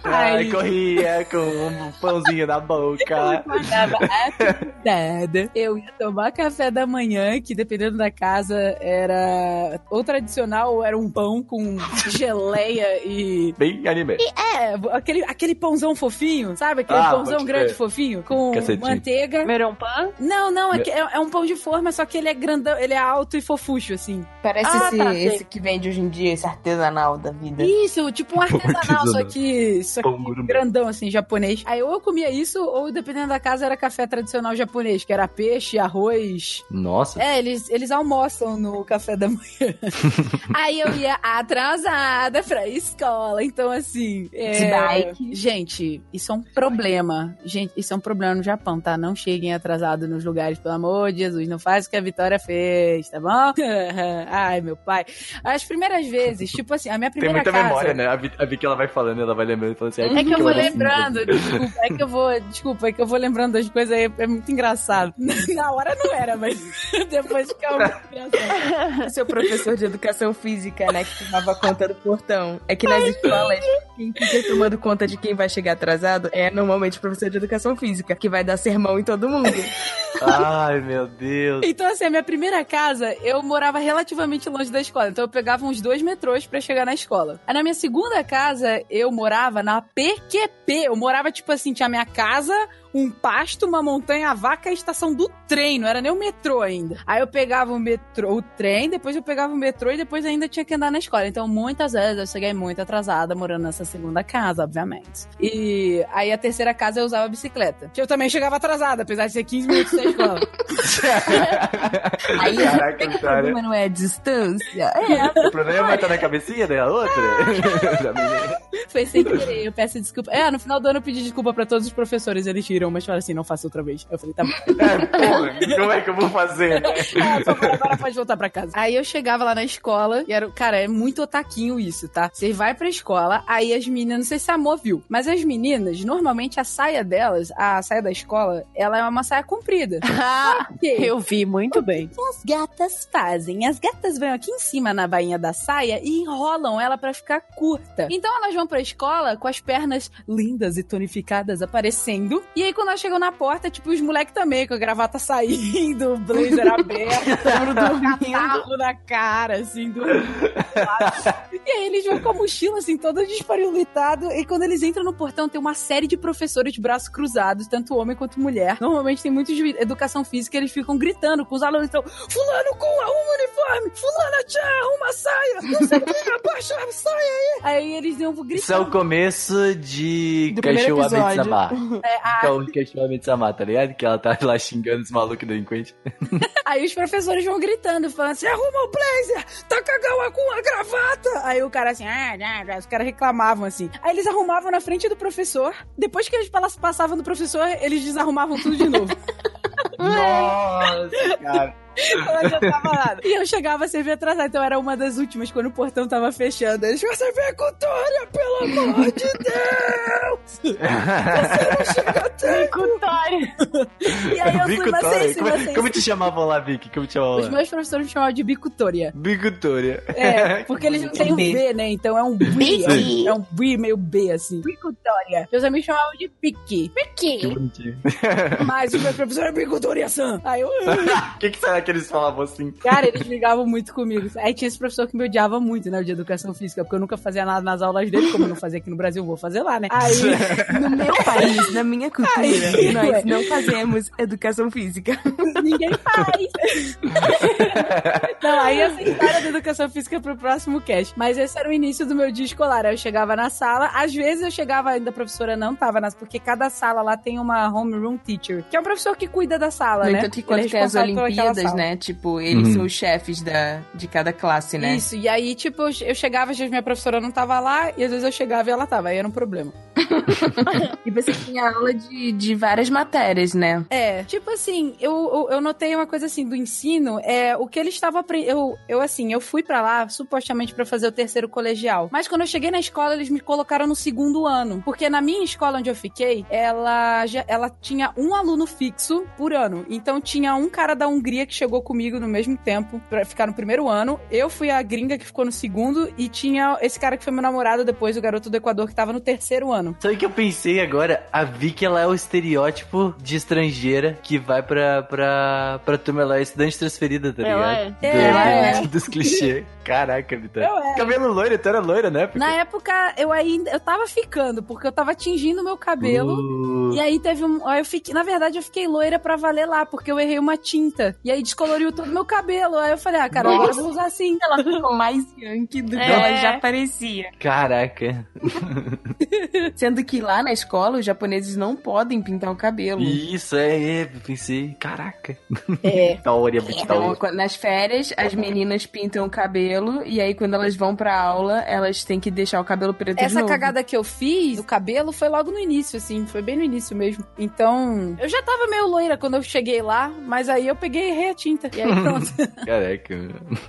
Ai, Aí, corria com um pãozinho na boca. acordava atrasada. Eu ia tomar café da manhã, que dependendo da casa era ou tradicional ou era um pão com geleia e. Bem anime. É, aquele, aquele pãozão fofinho, sabe? Aquele Ah, pãozão grande fofinho com Cacetinho. manteiga. Meronpan? Não, não, é, que- é- é um pão de forma, só que ele é grandão, ele é alto e fofucho, assim. Parece Ah, esse, tá, esse que vende hoje em dia, esse artesanal da vida. Isso, tipo um [laughs] artesanal, só que, só que grandão, assim, japonês. Aí ou eu comia isso, ou dependendo da casa, era café tradicional japonês, que era peixe, arroz. Nossa. É, eles, eles almoçam no café da manhã. [laughs] Aí eu ia atrasada pra escola. Então, assim. É... Gente, isso é um problema. Gente, isso é um problema no Japão, tá? Não cheguem atrasados nos lugares, pelo amor de Jesus. Não faz o que a Vitória fez, tá bom? [laughs] Ai, meu pai. As primeiras vezes, tipo assim, a minha Tem primeira muita casa... memória, né? A Vi, a Vi que ela vai falando, ela vai lembrando e falando assim. É que eu vou lembrando, desculpa, é que eu vou, desculpa, é que eu vou lembrando das coisas aí, é muito engraçado. [laughs] Na hora não era, mas [laughs] depois ficava muito engraçado. Seu professor de educação física, né, que tomava conta do portão. É que nas escolas, quem fica tomando conta de quem vai chegar atrasado é normalmente o professor de educação física, que vai dar sermão em todo mundo. [laughs] Ai, meu Deus. Então, assim, a minha primeira casa, eu morava relativamente longe da escola. Então, eu pegava uns dois metrôs pra chegar na escola. Aí, na minha segunda casa, eu morava na PQP. Eu morava, tipo assim, tinha a minha casa, um pasto, uma montanha, a vaca e a estação do trem, não era nem o metrô ainda. Aí eu pegava o metrô, o trem, depois eu pegava o metrô e depois ainda tinha que andar na escola. Então, muitas vezes eu cheguei muito atrasada morando nessa segunda casa, obviamente. E aí a terceira casa eu usava bicicleta. Eu também chegava atrasada, apesar de ser 15 minutos da escola. [laughs] Aí Caraca, o problema não é a distância. É, O problema tá na cabecinha da outra? [laughs] Da menina. Foi sem querer, eu peço desculpa. É, no final do ano eu pedi desculpa pra todos os professores, eles riram, mas falaram assim, não faça outra vez. Eu falei, tá bom. [laughs] É, porra, como é que eu vou fazer? Ah, por favor, agora pode voltar pra casa. Aí eu chegava lá na escola e era, cara, é muito otaquinho isso, tá? Você vai pra escola, aí as meninas, não sei se a Amor viu, mas as meninas, normalmente a saia delas, a saia da escola, ela é uma saia comprida. [laughs] Quê? Eu vi muito bem. que as gatas fazem? As gatas vão aqui em cima na bainha da saia e enrolam ela pra ficar curta. Então elas vão pra escola com as pernas lindas e tonificadas aparecendo. E aí quando elas chegam na porta, tipo, os moleques também, com a gravata saindo, o [laughs] blazer aberto, [laughs] catarro na cara, assim, do... E aí eles vão com a mochila, assim, toda desparulitado. E quando eles entram no portão, tem uma série de professores de braços cruzados, tanto homem quanto mulher. Normalmente tem muitos de educação física, eles ficam gritando com os alunos. Então, fulano com arruma o uniforme, fulana tia, arruma a saia, não sei o que, abaixa a saia aí. Aí eles iam Isso é gritando. o começo de Cachorro episódio. Abetsama. É, a- Que é o Cachorro Abetsama, tá ligado? Que ela tá lá xingando os malucos delinquentes. Aí os professores vão gritando, falando assim: arruma o blazer, tá cagão com a gravata. Aí o cara assim, ah, ah, ah, os caras reclamavam assim. Aí eles arrumavam na frente do professor. Depois que eles pass- passavam do professor, eles desarrumavam tudo de novo. [laughs] Nossa, cara. Não adiantava nada. E eu chegava a servir atrasada, então era uma das últimas quando o portão tava fechando. Eles você vem com Tória, pelo amor de Deus! [laughs] Você não chega a tempo! E aí eu fui Bicutória. macência, Como, como te chamavam lá, Vicky? Como te chamavam Os lá? meus professores me chamavam de bicutória. Bicutória. É, [laughs] porque eles não têm um B, né? Então é um B. É um, é um B meio B, assim. Bicutória. Meus amigos chamavam de Pique. Que Pique. bonitinho. Mas os meus professores é Bicutória-san. Aí eu... O [laughs] que, que será que eles falavam assim? Cara, eles brigavam muito comigo. Aí tinha esse professor que me odiava muito, né? O de educação física, porque eu nunca fazia nada nas aulas dele, como eu não fazia aqui no Brasil, eu vou fazer lá, né? Aí... [laughs] No meu país, na minha cultura, Ai, nós ué. não fazemos educação física. Ninguém faz. [laughs] Não, aí essa história da educação física é pro próximo cast. Mas esse era o início do meu dia escolar. Aí eu chegava na sala, às vezes eu chegava, ainda a professora não tava nas, porque cada sala lá tem uma homeroom teacher, que é um professor que cuida da sala, No né? entanto que quando é tem as Olimpíadas, sala. né? Tipo, eles Uhum. são os chefes da, de cada classe, né? Isso, e aí, tipo, eu eu chegava, às vezes minha professora não tava lá, e às vezes eu chegava e ela tava, aí era um problema. [laughs] E você tinha aula de, de várias matérias, né? É, tipo assim, eu, eu, eu notei uma coisa assim do ensino, é o que estavam aprendendo. Eu, eu, assim, eu fui pra lá supostamente pra fazer o terceiro colegial. Mas quando eu cheguei na escola, eles me colocaram no segundo ano. Porque na minha escola onde eu fiquei, ela, já, ela tinha um aluno fixo por ano. Então tinha um cara da Hungria que chegou comigo no mesmo tempo pra ficar no primeiro ano. Eu fui a gringa que ficou no segundo. E tinha esse cara que foi meu namorado depois, o garoto do Equador, que tava no terceiro ano. Sabe o que eu pensei agora? A Vicky, ela é o estereótipo de estrangeira que vai pra, pra, pra turma, ela é estudante transferida, tá Ela ligado? é. Do- é. [laughs] Dos clichês. Caraca, Vitor. Eu era. Cabelo loiro, tu era loira, né? Na época, eu ainda. Eu tava ficando, porque eu tava tingindo meu cabelo. Uh, E aí teve um. Aí eu fiquei, na verdade, eu fiquei loira pra valer lá, porque eu errei uma tinta. E aí descoloriu todo meu cabelo. Aí eu falei, ah, cara, agora eu vou usar assim. Ela ficou mais yankee do que É. ela já parecia. Caraca. [laughs] Sendo que lá na escola, os japoneses não podem pintar o cabelo. Isso, é, é, pensei, caraca. É. Taoria, muito Então, taoria. qu- nas férias, as meninas pintam o cabelo e aí quando elas vão pra aula, elas têm que deixar o cabelo preto de Essa novo. cagada que eu fiz do cabelo foi logo no início, assim. Foi bem no início mesmo. Então, eu já tava meio loira quando eu cheguei lá, mas aí eu peguei e errei a tinta. E aí pronto. [laughs] [laughs] Caraca.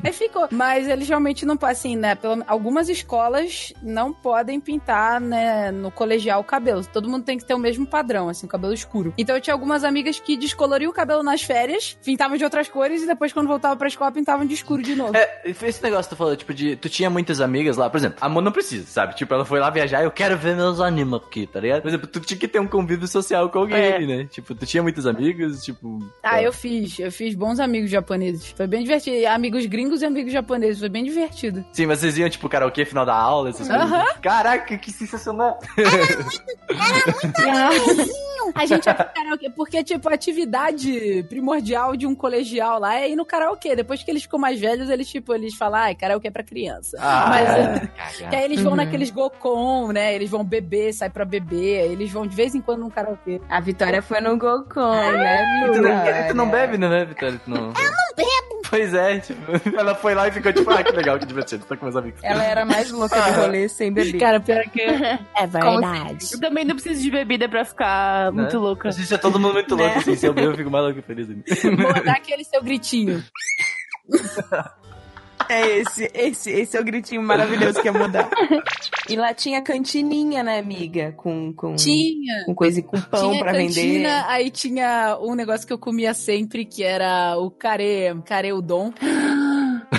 Aí ficou. Mas eles realmente não podem, assim, né? Pelo, algumas escolas não podem pintar, né, no colegial o cabelo. Todo mundo tem que ter o mesmo padrão, assim, o cabelo escuro. Então eu tinha algumas amigas que descoloriam o cabelo nas férias, pintavam de outras cores e depois, quando voltava pra escola, pintavam de escuro de novo. É, esse negócio que tu falou, tipo, de. Tu tinha muitas amigas lá, por exemplo, a Mon não precisa, sabe? Tipo, ela foi lá viajar, eu quero ver meus animes aqui, tá ligado? Por exemplo, tu tinha que ter um convívio social com alguém, É. né? Tipo, tu tinha muitos amigos, tipo. Ah, eu fiz. Eu fiz bons amigos japoneses. Foi bem divertido. Amigos gringos e amigos japoneses. Foi bem divertido. Sim, mas vocês iam, tipo, karaokê final da aula, essas coisas. Aham. Caraca, que sensacional! Era muito amorzinho. [laughs] A gente ia pro karaokê, porque, tipo, a atividade primordial de um colegial lá é ir no karaokê. Depois que eles ficam mais velhos, eles, tipo, eles falam, ah, karaokê é pra criança. Ah, Mas, é. que aí eles vão Uhum. naqueles Gocon, né? Eles vão beber, sai pra beber. Eles vão de vez em quando num karaokê. A Vitória foi no Gocon, né, Tu não, Vitória? tu não bebe, né, Vitória? Tu não... Eu não bebo. Pois é, tipo, ela foi lá e ficou tipo, ah, que legal, que divertido, tô com meus amigos. Ela era mais louca do rolê sem beber. Cara, pior que [laughs] é verdade. Eu também não preciso de bebida pra ficar Né? muito louca. A gente é todo mundo muito louco, assim, se eu bebo, eu fico mais louco e feliz ainda. Vou dar aquele seu gritinho. [laughs] É esse, esse, esse é o gritinho maravilhoso que ia mudar. E lá tinha cantininha, né, amiga? Com, com, Tinha. com coisa e com pão tinha pra cantina, vender. aí tinha um negócio que eu comia sempre, que era o care, care udon.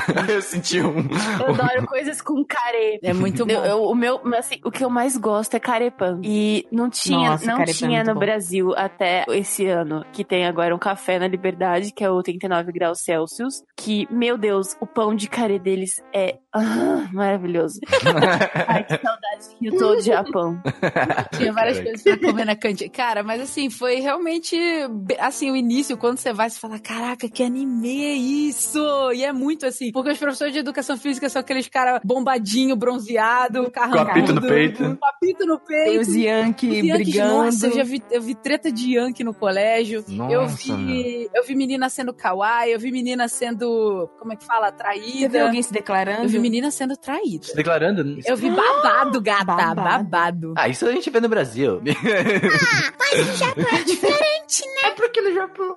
[laughs] eu senti um... Eu adoro coisas com carê. É muito bom. Eu- eu- o meu, assim, o que eu mais gosto é carepan. E não tinha, Nossa, não é tinha muito no bom. Brasil até esse ano, que tem agora um café na Liberdade, que é o 89 graus Celsius, que, meu Deus, o pão de carê deles é ah, maravilhoso. [laughs] Ai, que saudade que eu tô de Japão. Tinha várias Caraca. coisas pra comer na cantina. Cara, mas assim, foi realmente. Assim, o início, quando você vai, você fala: caraca, que anime é isso? E é muito assim. Porque os professores de educação física são aqueles caras bombadinho, bronzeado, Com apito no carrancudo, peito. Com apito no Tem peito. os Yankee Os Yankees, brigando. Nossa, eu já vi, eu vi treta de Yankee no colégio. eu Nossa, vi, eu vi menina sendo kawaii, eu vi menina sendo, como é que fala, Você traída. viu alguém se declarando? Eu vi menina sendo traída. Se declarando? né? Eu vi babado, gata, Babado. babado. Ah, isso a gente vê no Brasil. Mas o Japão é [laughs] diferente, né? é porque no [laughs] Japão.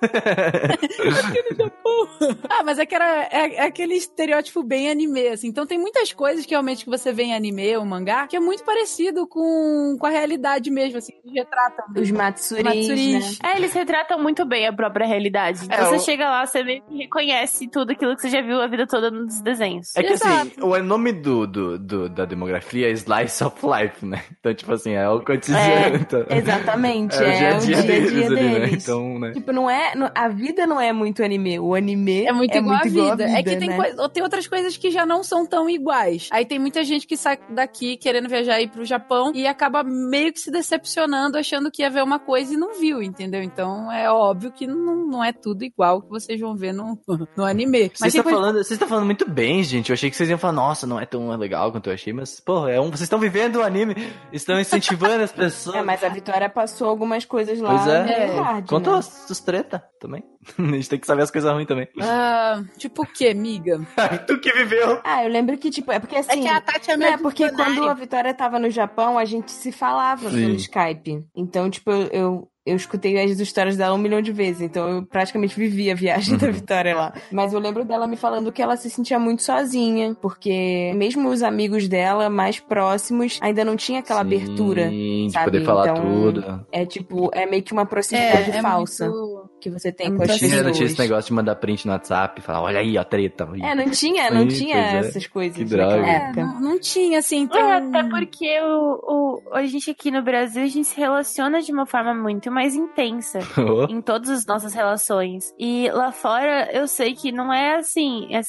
Ah, mas é que era é, é aquele estereótipo bem anime, assim. Então tem muitas coisas que realmente que você vê em anime ou mangá que é muito parecido com, com a realidade mesmo, assim. Eles retratam. Os Matsuris, Matsuris. né? É, eles retratam muito bem a própria realidade. É, você o- chega lá, você meio que reconhece tudo aquilo que você já viu a vida toda nos desenhos. É que assim, Exato. o nome do, do, do- da demografia é Slice of Life, né? Então, tipo assim, é o cotidiano. então- Exatamente, É o é, dia a o dia dia a dia deles deles. Né? [laughs] Então, né? Tipo, não é. não- a vida não é muito anime. O anime É muito, igual, muito a vida. igual a vida. É que tem, né? coi- tem outras coisas que já não são tão iguais. Aí tem muita gente que sai daqui querendo viajar e ir pro Japão e acaba meio que se decepcionando, achando que ia ver uma coisa e não viu, entendeu? Então é óbvio que não, não é tudo igual que vocês vão ver no, [laughs] no anime. Vocês tem estão coisa- falando, vocês estão falando muito bem, gente. Eu achei que vocês iam falar, nossa, não é tão legal quanto eu achei, mas, porra, é um, vocês estão vivendo o anime, estão incentivando as pessoas. É, mas a Vitória passou algumas coisas lá. Pois é. meio hard, Conta né? os treta também. [laughs] A gente tem que saber as coisas ruins também. Ah, tipo o quê, miga? [laughs] tu que viveu. Ah, eu lembro que, tipo, é porque assim. É que a Tati é é porque quando a Vitória tava no Japão, a gente se falava Sim. pelo Skype. Então, tipo, eu, eu, eu escutei as histórias dela um milhão de vezes. Então, eu praticamente vivi a viagem da Vitória lá. Mas eu lembro dela me falando que ela se sentia muito sozinha. Porque mesmo os amigos dela, mais próximos, ainda não tinha aquela abertura. Sim, de sabe? poder falar Então, tudo. É tipo, é meio que uma proximidade é falsa muito- que você tem é com as. Tinha, não tinha esse negócio de mandar print no WhatsApp e falar, olha aí, ó, treta. É, não tinha, não Sim, tinha é. essas coisas Que droga. É, época. não, não tinha, assim, então... É, até porque o, o, a gente aqui no Brasil, a gente se relaciona de uma forma muito mais intensa. [laughs] Oh, em todas as nossas relações. E lá fora, eu sei que não é assim. é-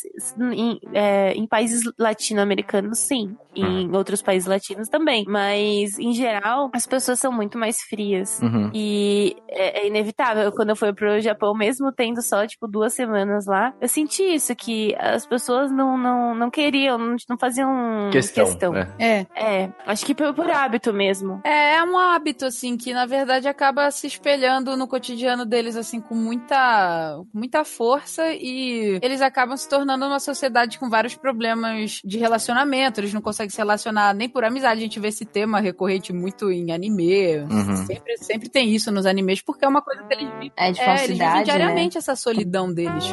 em, é, em países latino-americanos, sim. Em outros países latinos também. Mas, em geral, as pessoas são muito mais frias. Uhum. E é, é inevitável. Quando eu fui pro Japão, mesmo tendo só, tipo, duas semanas lá, eu senti isso, que as pessoas não, não, não queriam, não, não faziam Questão. é. É, É, acho que por, por hábito mesmo. É, é um hábito, assim, que na verdade acaba se espelhando no cotidiano deles, assim, com muita, com muita força e eles acabam se tornando uma sociedade com vários problemas de relacionamento. Eles não conseguem se relacionar nem por amizade. A gente vê esse tema recorrente muito em anime. Uhum. Sempre, sempre tem isso nos animes, porque é uma coisa que eles vivem. É de É, eles vivem falsidade, né? diariamente essa solidão deles.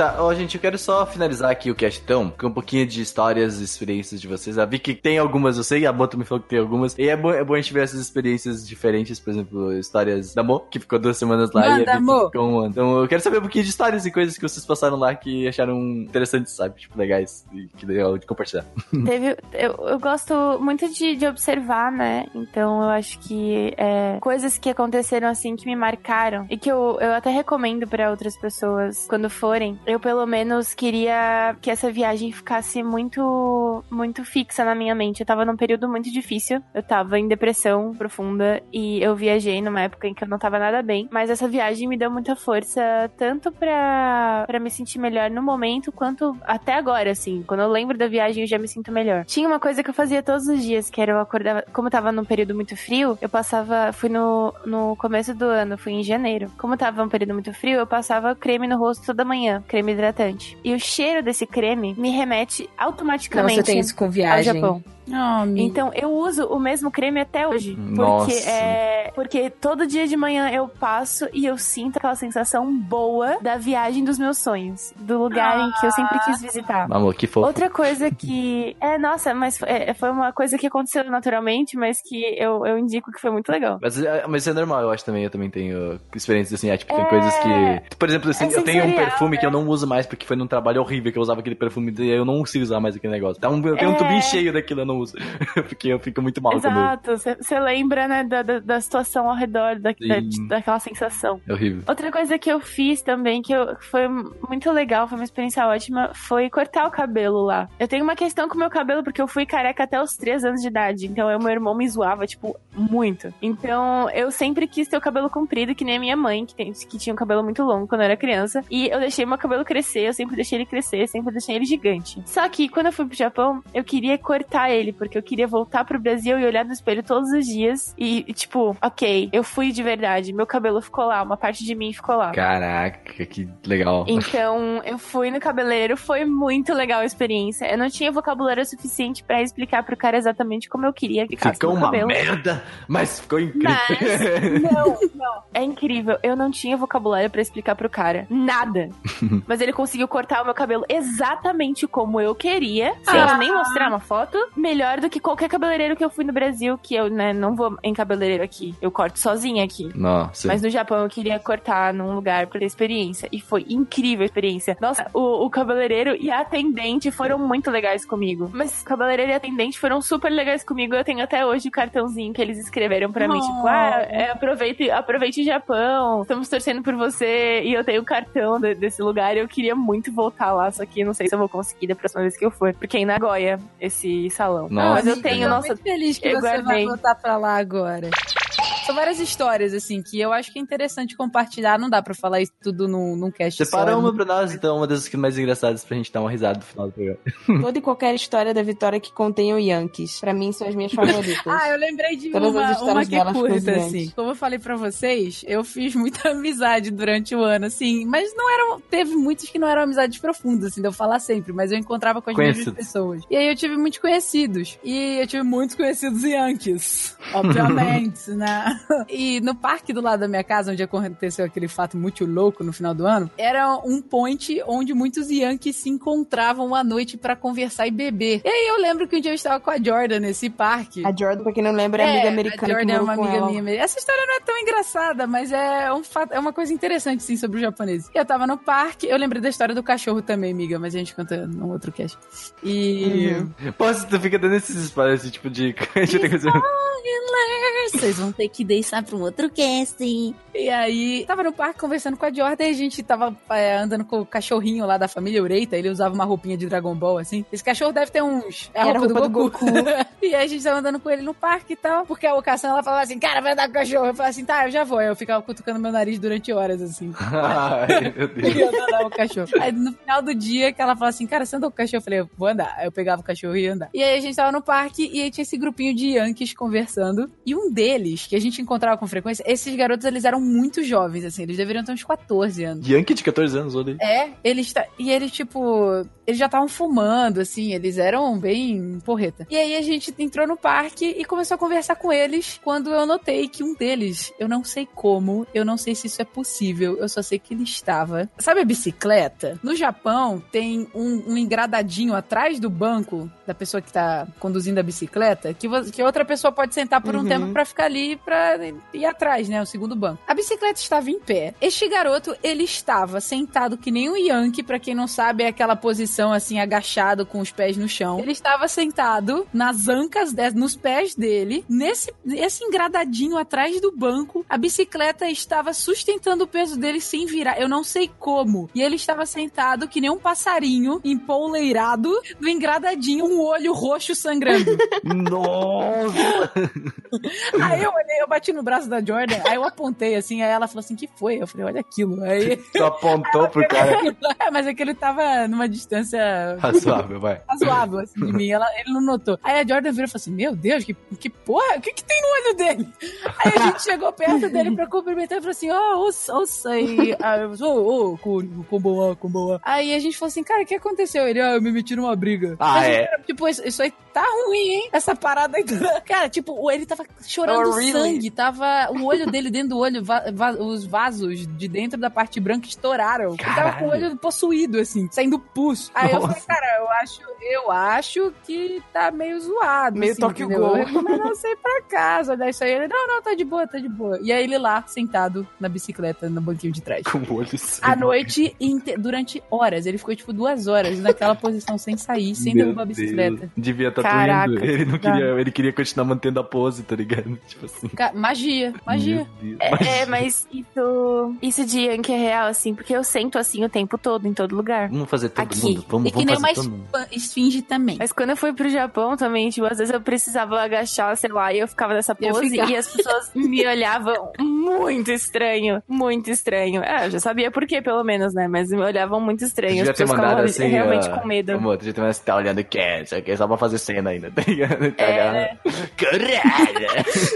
Tá, ó, gente, eu quero só finalizar aqui o castão com um pouquinho de histórias e experiências de vocês. A vi que tem algumas, eu sei, a Boto me falou que tem algumas. E é bom, é bom a gente ver essas experiências diferentes, por exemplo, histórias da Mo, que ficou duas semanas lá Manda, e a Vicky Mo. ficou um ano. Então eu quero saber um pouquinho de histórias e coisas que vocês passaram lá que acharam interessantes, sabe? Tipo, legais e que legal de compartilhar. [laughs] Teve, eu, eu gosto muito de, de observar, né? Então eu acho que é, coisas que aconteceram assim que me marcaram e que eu, eu até recomendo pra outras pessoas quando forem. Eu pelo menos queria que essa viagem ficasse muito, muito fixa na minha mente. Eu tava num período muito difícil. Eu tava em depressão profunda e eu viajei numa época em que eu não tava nada bem. Mas essa viagem me deu muita força, tanto pra, pra me sentir melhor no momento, quanto até agora, assim. Quando eu lembro da viagem, eu já me sinto melhor. Tinha uma coisa que eu fazia todos os dias, que era eu acordava. Como eu tava num período muito frio, eu passava. Fui no, no começo do ano, fui em janeiro. Como tava um período muito frio, eu passava creme no rosto toda manhã, creme hidratante. E o cheiro desse creme me remete automaticamente você tem isso com ao viagem. Japão. Oh. Então eu uso o mesmo creme até hoje. Nossa. Porque é. Porque todo dia de manhã eu passo e eu sinto aquela sensação boa da viagem dos meus sonhos. Do lugar em que eu sempre quis visitar. Amor, que fofo. Outra coisa que. [laughs] É, nossa, mas foi- é, foi uma coisa que aconteceu naturalmente, mas que eu, eu indico que foi muito legal. Mas, é- mas isso é normal, eu acho também. Eu também tenho experiências assim. É, tipo, tem É. coisas que. Por exemplo, assim, É eu tenho um perfume que eu não uso mais porque foi num trabalho horrível que eu usava aquele perfume e eu não consigo usar mais aquele negócio. Então, eu tenho um É. tubinho cheio daquilo, eu não [laughs] porque eu fico muito mal. Exato, você lembra, né, da, da, da situação ao redor, da, da- daquela sensação. É horrível. Outra coisa que eu fiz também, que, eu- foi muito legal, foi uma experiência ótima, foi cortar o cabelo lá. Eu tenho uma questão com o meu cabelo, porque eu fui careca até os 3 anos de idade. Então, eu, meu irmão me zoava, tipo, muito. Então, eu sempre quis ter o cabelo comprido, que nem a minha mãe, que, tem, que tinha um cabelo muito longo quando eu era criança. E eu deixei meu cabelo crescer, eu sempre deixei ele crescer, sempre deixei ele gigante. Só que, quando eu fui pro Japão, eu queria cortar ele, porque eu queria voltar pro Brasil e olhar no espelho todos os dias. E, e, tipo, ok, eu fui de verdade, meu cabelo ficou lá, uma parte de mim ficou lá. Caraca, que legal. Então, eu fui no cabeleireiro, foi muito legal a experiência. Eu não tinha vocabulário suficiente pra explicar pro cara exatamente como eu queria que ficasse Ficou meu uma cabelo. merda, mas ficou incrível. Mas, [laughs] não, não. É incrível. Eu não tinha vocabulário pra explicar pro cara. Nada. [laughs] Mas ele conseguiu cortar o meu cabelo exatamente como eu queria, sem Ah. nem mostrar uma foto. Melhor do que qualquer cabeleireiro que eu fui no Brasil, que eu, né, não vou em cabeleireiro aqui. Eu corto sozinha aqui. Nossa. Mas no Japão eu queria cortar num lugar pra ter experiência. E foi incrível a experiência. Nossa, o, o cabeleireiro e a atendente foram muito legais comigo. Mas o cabeleireiro e a atendente foram super legais comigo. Eu tenho até hoje o cartãozinho que eles escreveram pra mim. Oh. Tipo, ah, é, aproveite, aproveite o Japão. Estamos torcendo por você. E eu tenho o cartão de- desse lugar. E eu queria muito voltar lá. Só que não sei se eu vou conseguir da próxima vez que eu for. Porque é em Nagoya, esse salão. Nossa, Mas eu tenho, tô nossa. muito feliz que eu você vai guardei. voltar pra lá agora. São várias histórias, assim, que eu acho que é interessante compartilhar. Não dá pra falar isso tudo num, num cast Separa só. uma pra nós, então, uma das que mais engraçadas pra gente dar uma risada no final do programa. [laughs] Toda e qualquer história da Vitória que contém o Yankees. Pra mim, são as minhas favoritas. [laughs] Ah, eu lembrei de Todas as uma, uma que curta, assim. Como eu falei pra vocês, eu fiz muita [laughs] amizade durante o ano, assim. Mas não eram. Teve muitos que não eram amizades profundas, assim, de eu falar sempre. Mas eu encontrava com as mesmas Conhecidos. pessoas. E aí eu tive muitos conhecidos. E eu tive muitos conhecidos Yankees. Obviamente, né? [laughs] E no parque do lado da minha casa, onde aconteceu aquele fato muito louco no final do ano, era um point onde muitos Yankees se encontravam à noite pra conversar e beber. E aí eu lembro que um dia eu estava com a Jordan nesse parque. A Jordan, pra quem não lembra, é, amiga americana A que Jordan é uma amiga ela. minha. Essa história não é tão engraçada, mas é, um fato, é uma coisa interessante, sim, sobre os japoneses. Eu tava no parque, eu lembrei da história do cachorro também, amiga, mas a gente conta num outro cast. E. Posso, tu fica dando esses spoilers, esse tipo de. [laughs] Vocês vão ter que deixar pra um outro casting. E aí, tava no parque conversando com a Jordan e a gente tava é, andando com o cachorrinho lá da família Ureita. Ele usava uma roupinha de Dragon Ball, assim. Esse cachorro deve ter uns. É a Era roupa, roupa do do Goku. [laughs] e aí a gente tava andando com ele no parque e tal. Porque a Okasan, ela falava assim, cara, vai andar com o cachorro. Eu falava assim, tá, eu já vou. Aí eu ficava cutucando meu nariz durante horas, assim. [laughs] Ai, meu Deus. [laughs] E eu andava com o cachorro. Aí no final do dia que ela falou assim, cara, você andou com o cachorro? Eu falei, eu vou andar. Aí eu pegava o cachorro e ia andar. E aí a gente tava no parque e aí tinha esse grupinho de Yankees conversando. E um deles, que a gente encontrava com frequência, esses garotos, eles eram muito jovens, assim. Eles deveriam ter uns 14 anos. Yankee de 14 anos, olha aí. É, eles tá, e eles tipo, eles já estavam fumando assim, eles eram bem porreta. E aí a gente entrou no parque e começou a conversar com eles quando eu notei que um deles, eu não sei como, eu não sei se isso é possível, eu só sei que ele estava. Sabe a bicicleta? No Japão tem um, um engradadinho atrás do banco da pessoa que tá conduzindo a bicicleta, que, que outra pessoa pode sentar por um Uhum. tempo pra ficar ali pra ir atrás, né? O segundo banco. A bicicleta estava em pé. Este garoto, ele estava sentado que nem um Yankee, pra quem não sabe, é aquela posição assim, agachado com os pés no chão. Ele estava sentado nas ancas, de- nos pés dele, nesse esse engradadinho atrás do banco. A bicicleta estava sustentando o peso dele sem virar. Eu não sei como. E ele estava sentado que nem um passarinho empouleirado no engradadinho, um olho roxo sangrando. [laughs] Nossa! [laughs] Aí eu olhei, eu bati no braço da Jordan, aí eu apontei assim, aí ela falou assim: que foi? Eu falei, olha aquilo. Aí. [laughs] Tu apontou pro cara. Mas é que ele tava numa distância Razoável, vai. razoável assim, de mim. Ela, ele não notou. Aí a Jordan virou e falou assim: Meu Deus, que, que porra, o que, que tem no olho dele? Aí a gente chegou perto dele pra cumprimentar e falou assim: Ó, oh, ouça aí. Aí eu, Ô, ô, com, boa, com boa. Aí a gente falou assim: Cara, o que aconteceu? Ele, ah, eu me meti numa briga. Ah, é? Tipo, isso aí tá ruim, hein? Essa parada aí. Cara, tipo, ele tava chorando Oh, really? sangue. Tava o olho dele dentro do olho, va- va- os vasos de dentro da parte branca estouraram. Ele tava com o olho possuído, assim, saindo pus. Aí eu falei, Nossa. cara, eu acho, eu acho que tá meio zoado. Meio assim, Tokyo entendeu? Ghoul. Eu recomendo você ir pra casa, olhar isso aí. Ele, não, não, tá de boa, tá de boa. E aí ele lá, sentado na bicicleta, no banquinho de trás. Com o olho assim. À noite, durante horas. Ele ficou, tipo, duas horas naquela posição sem sair, sem Meu derrubar a bicicleta. Deus. Devia estar Caraca. doendo. Ele não Tá. queria, ele queria continuar mantendo a pose, tá ligado? [laughs] Tipo assim. Magia, magia. Meu Deus. É, mas isso, isso de Yankee é real, assim, porque eu sento assim o tempo todo, em todo lugar. Vamos fazer todo Aqui. mundo. Vamos, E que vamos nem fazer uma todo mundo. espa- esfinge também. Mas quando eu fui pro Japão também, tipo, às vezes eu precisava agachar, sei lá, e eu ficava nessa Eu pose e as pessoas me [laughs] olhavam muito estranho, muito estranho. É, eu já sabia por quê, pelo menos, né? Mas me olhavam muito estranho. Devia As ter pessoas mandado ficavam assim. realmente ó, com medo. Amor, devia ter mandado assim, tá olhando quieto, isso aqui é só pra fazer cena ainda, tá ligado? Tá É. Caralho!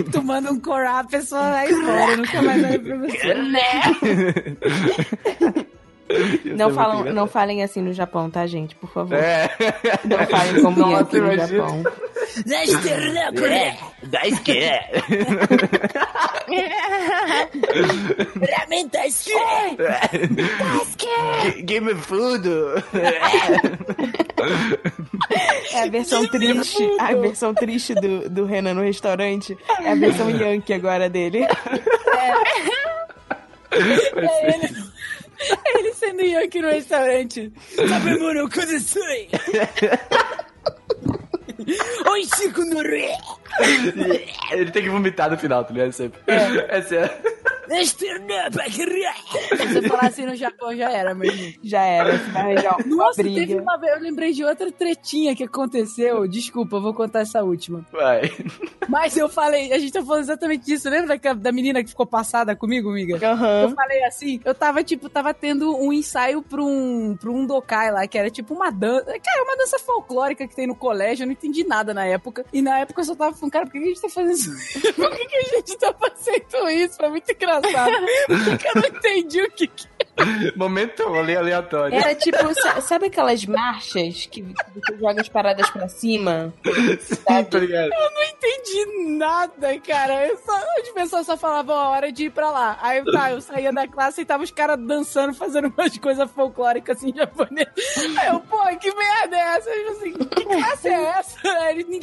[laughs] Tu manda um corar, a pessoa vai embora, nunca mais vai pra você. Ia Não, falam, não falem assim no Japão, tá, gente? Por favor. É. Não falem como Nossa, Yankee no imagina. Japão. É, dá esquerda. Give me food. É a versão triste. A versão triste do, do Renan no restaurante. É a versão [laughs] Yankee agora dele. É é ele [laughs] sendo Yankee no restaurante. Sabemos [laughs] kudasui. Oi, Chico Nore. Ele tem que vomitar no final, tá ligado? Sempre. Essa é. Se você falar assim no Japão, já era, meu irmão. Já era. Você vai arranjar uma Nossa, teve briga. uma vez, eu lembrei de outra tretinha que aconteceu. Desculpa, eu vou contar essa última. Vai. Mas eu falei, a gente tá falando exatamente disso. Lembra da, da menina que ficou passada comigo, amiga? Eu Aham. falei assim, eu tava, tipo, tava tendo um ensaio pra um, pra um dokai lá, que era tipo uma dança. Cara, uma dança folclórica que tem no colégio, eu não entendi nada na época. E na época eu só tava falando, cara, por que que a gente tá fazendo isso? [laughs] por que, que a gente tá fazendo isso? Foi muito engraçado. [laughs] Porque eu não entendi o que que Momento ali aleatório. Era tipo, sa- sabe aquelas marchas que você joga as paradas pra cima? Sim, tá ligado? Eu não entendi nada, cara. Eu só, as pessoas só falavam a hora de ir pra lá. Aí tá, eu saía da classe e tava os caras dançando, fazendo umas coisas folclóricas assim, em japonês. Aí eu, pô, que merda é essa?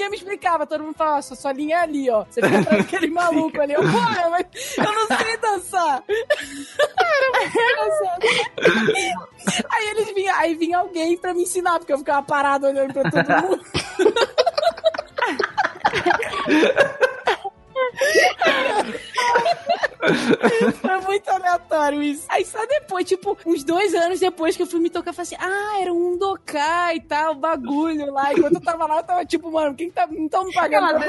Ninguém me explicava, todo mundo falava, sua, sua linha é ali, ó. Você fica atrás daquele [laughs] maluco ali. Eu, pô, mas eu não sei dançar. Era muito engraçado. Aí eles vinham, aí vinha alguém pra me ensinar, porque eu ficava parado olhando pra todo mundo. [laughs] Foi muito aleatório isso. Aí só depois, tipo, uns dois anos depois que eu fui me tocar, eu falei assim: ah, era um dokai e tal, bagulho lá. Enquanto eu tava lá, eu tava tipo, mano, quem tá, não tão me pagando pra?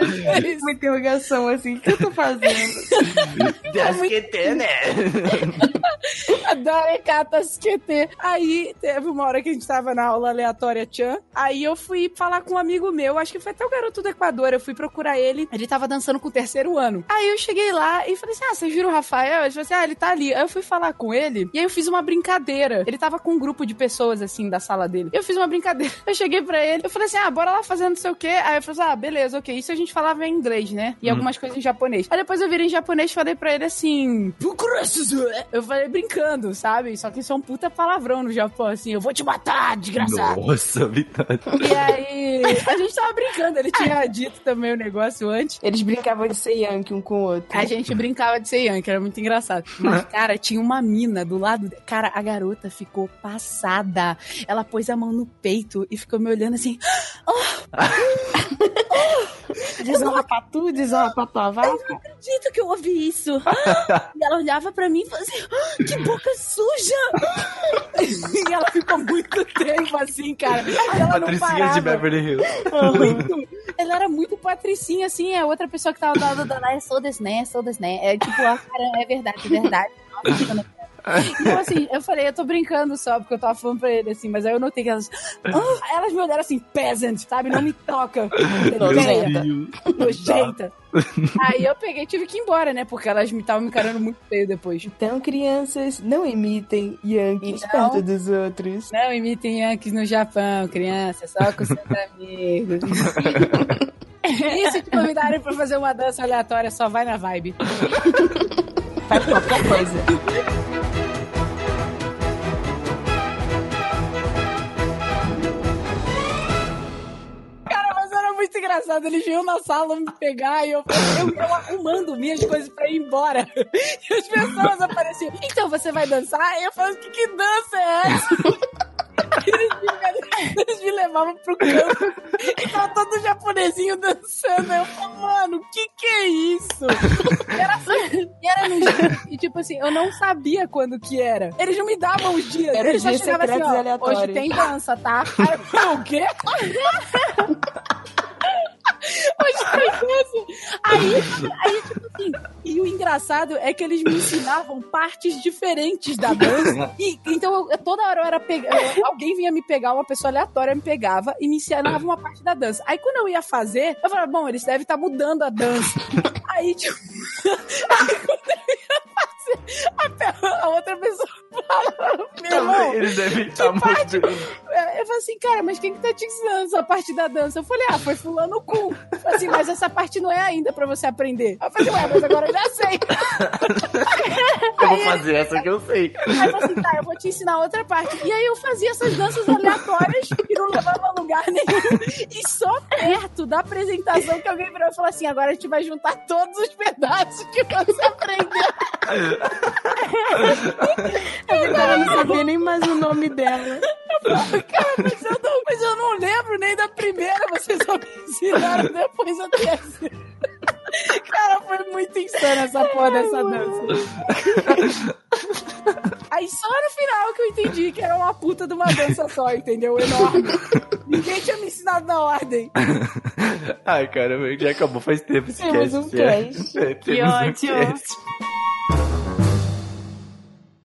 Uma interrogação assim, o que eu tô fazendo? [laughs] Dasquete, né? [laughs] Adoro Katasquete. Aí teve uma hora que a gente tava na aula aleatória Chan. Aí eu fui falar com um amigo meu, acho que foi até o garoto do Equador. Eu fui procurar ele. Ele tava dançando com o terceiro ano. Aí eu cheguei lá e falei assim: Ah, vocês viram o Rafael? Ele falou assim: Ah, ele tá ali. Aí eu fui falar com ele e aí eu fiz uma brincadeira. Ele tava com um grupo de pessoas assim da sala dele. Eu fiz uma brincadeira. [laughs] Eu cheguei pra ele, eu falei assim: Ah, bora lá fazer não sei o quê. Aí eu falei assim: Ah, beleza, ok. Isso a gente falava em inglês, né? E algumas coisas em japonês. Aí depois eu virei em japonês e falei pra ele assim. Eu falei brincando. sabe? Só que isso é um puta palavrão no Japão, assim, eu vou te matar, desgraçado. Nossa, Vitória. E aí, a gente tava brincando, ele tinha dito também o negócio antes. Eles brincavam de ser Yankee um com o outro. A gente brincava de ser Yankee, era muito engraçado. Mas, cara, tinha uma mina do lado. Cara, a garota ficou passada. Ela pôs a mão no peito e ficou me olhando assim. Desonra pra tu, desonra pra tua vaca. acredito que eu ouvi isso. [laughs] E ela olhava pra mim e falava assim, "Ah, que boca suja. E ela ficou muito tempo assim, cara. Ela não Patricinha de. Beverly Hills. Muito. Ela era muito patricinha, assim. A outra pessoa que tava do lado dela é sou desse, né? Sou desse, né? É tipo, cara, é verdade, é verdade. Nossa, [laughs] Então, assim, eu falei, eu tô brincando só, porque eu tava falando pra ele, assim, mas aí eu notei que elas. Ah, elas me olharam assim, peasant, sabe? Não me toca. Nojenta. Nojenta. Aí eu peguei e tive que ir embora, né? Porque elas me estavam me encarando muito feio depois. Então, crianças, não imitem Yankees Então- perto dos outros. Não imitem Yankees no Japão, criança, só com seus [laughs] amigos. [laughs] E se te convidarem pra fazer uma dança aleatória, só vai na vibe. Faz qualquer coisa. Engraçado. Eles vinham na sala me pegar e eu, eu, eu arrumando minhas coisas pra ir embora. [laughs] E as pessoas apareciam. Então você vai dançar? E eu falava, que, que dança é essa? [laughs] Eles me, [laughs] eles me levavam pro campo e tava todo japonesinho dançando. Eu falei, mano, o que que é isso? E era, assim, era no dia. E tipo assim, eu não sabia quando que era. Eles não me davam os dias. Era eles só dias chegavam assim, ó, aleatórios. hoje tem dança, tá? Aí eu o quê? [laughs] Dança. Aí, aí, tipo assim, e o engraçado é que eles me ensinavam partes diferentes da dança. E, então, eu- toda hora eu era pegar. Alguém vinha me pegar, uma pessoa aleatória me pegava e me ensinava uma parte da dança. Aí quando eu ia fazer, eu falava, bom, eles devem estar mudando a dança. Aí, tipo. [laughs] Aí quando eu ia fazer, a, a outra pessoa [laughs] fala, meu irmão. Eles devem estar parte? mostrando. Eu eu falei assim, cara, mas quem que tá te ensinando essa parte da dança? Eu falei, ah, foi fulano cu. Assim, mas essa parte não é ainda pra você aprender. Eu falei, ué, mas agora eu já sei. [laughs] Eu vou fazer essa que eu sei. Aí eu falei assim, tá, eu vou te ensinar outra parte. E aí eu fazia essas danças aleatórias que não levavam a lugar nenhum. E só perto da apresentação que alguém virou e falou assim, agora a gente vai juntar todos os pedaços que você aprendeu. [laughs] A Vitória não sabia nem mais o nome dela. Cara, mas eu, não, mas eu não lembro nem da primeira, vocês só me ensinaram depois a terceira. Cara, foi muito insana essa porra dessa dança. Aí só no final que eu entendi que era uma puta de uma dança só, entendeu? Enorme. Ninguém tinha me ensinado na ordem. Ai, cara, já acabou faz tempo esse Temos cast. um já. cast. É, Que temos um ótimo. cast.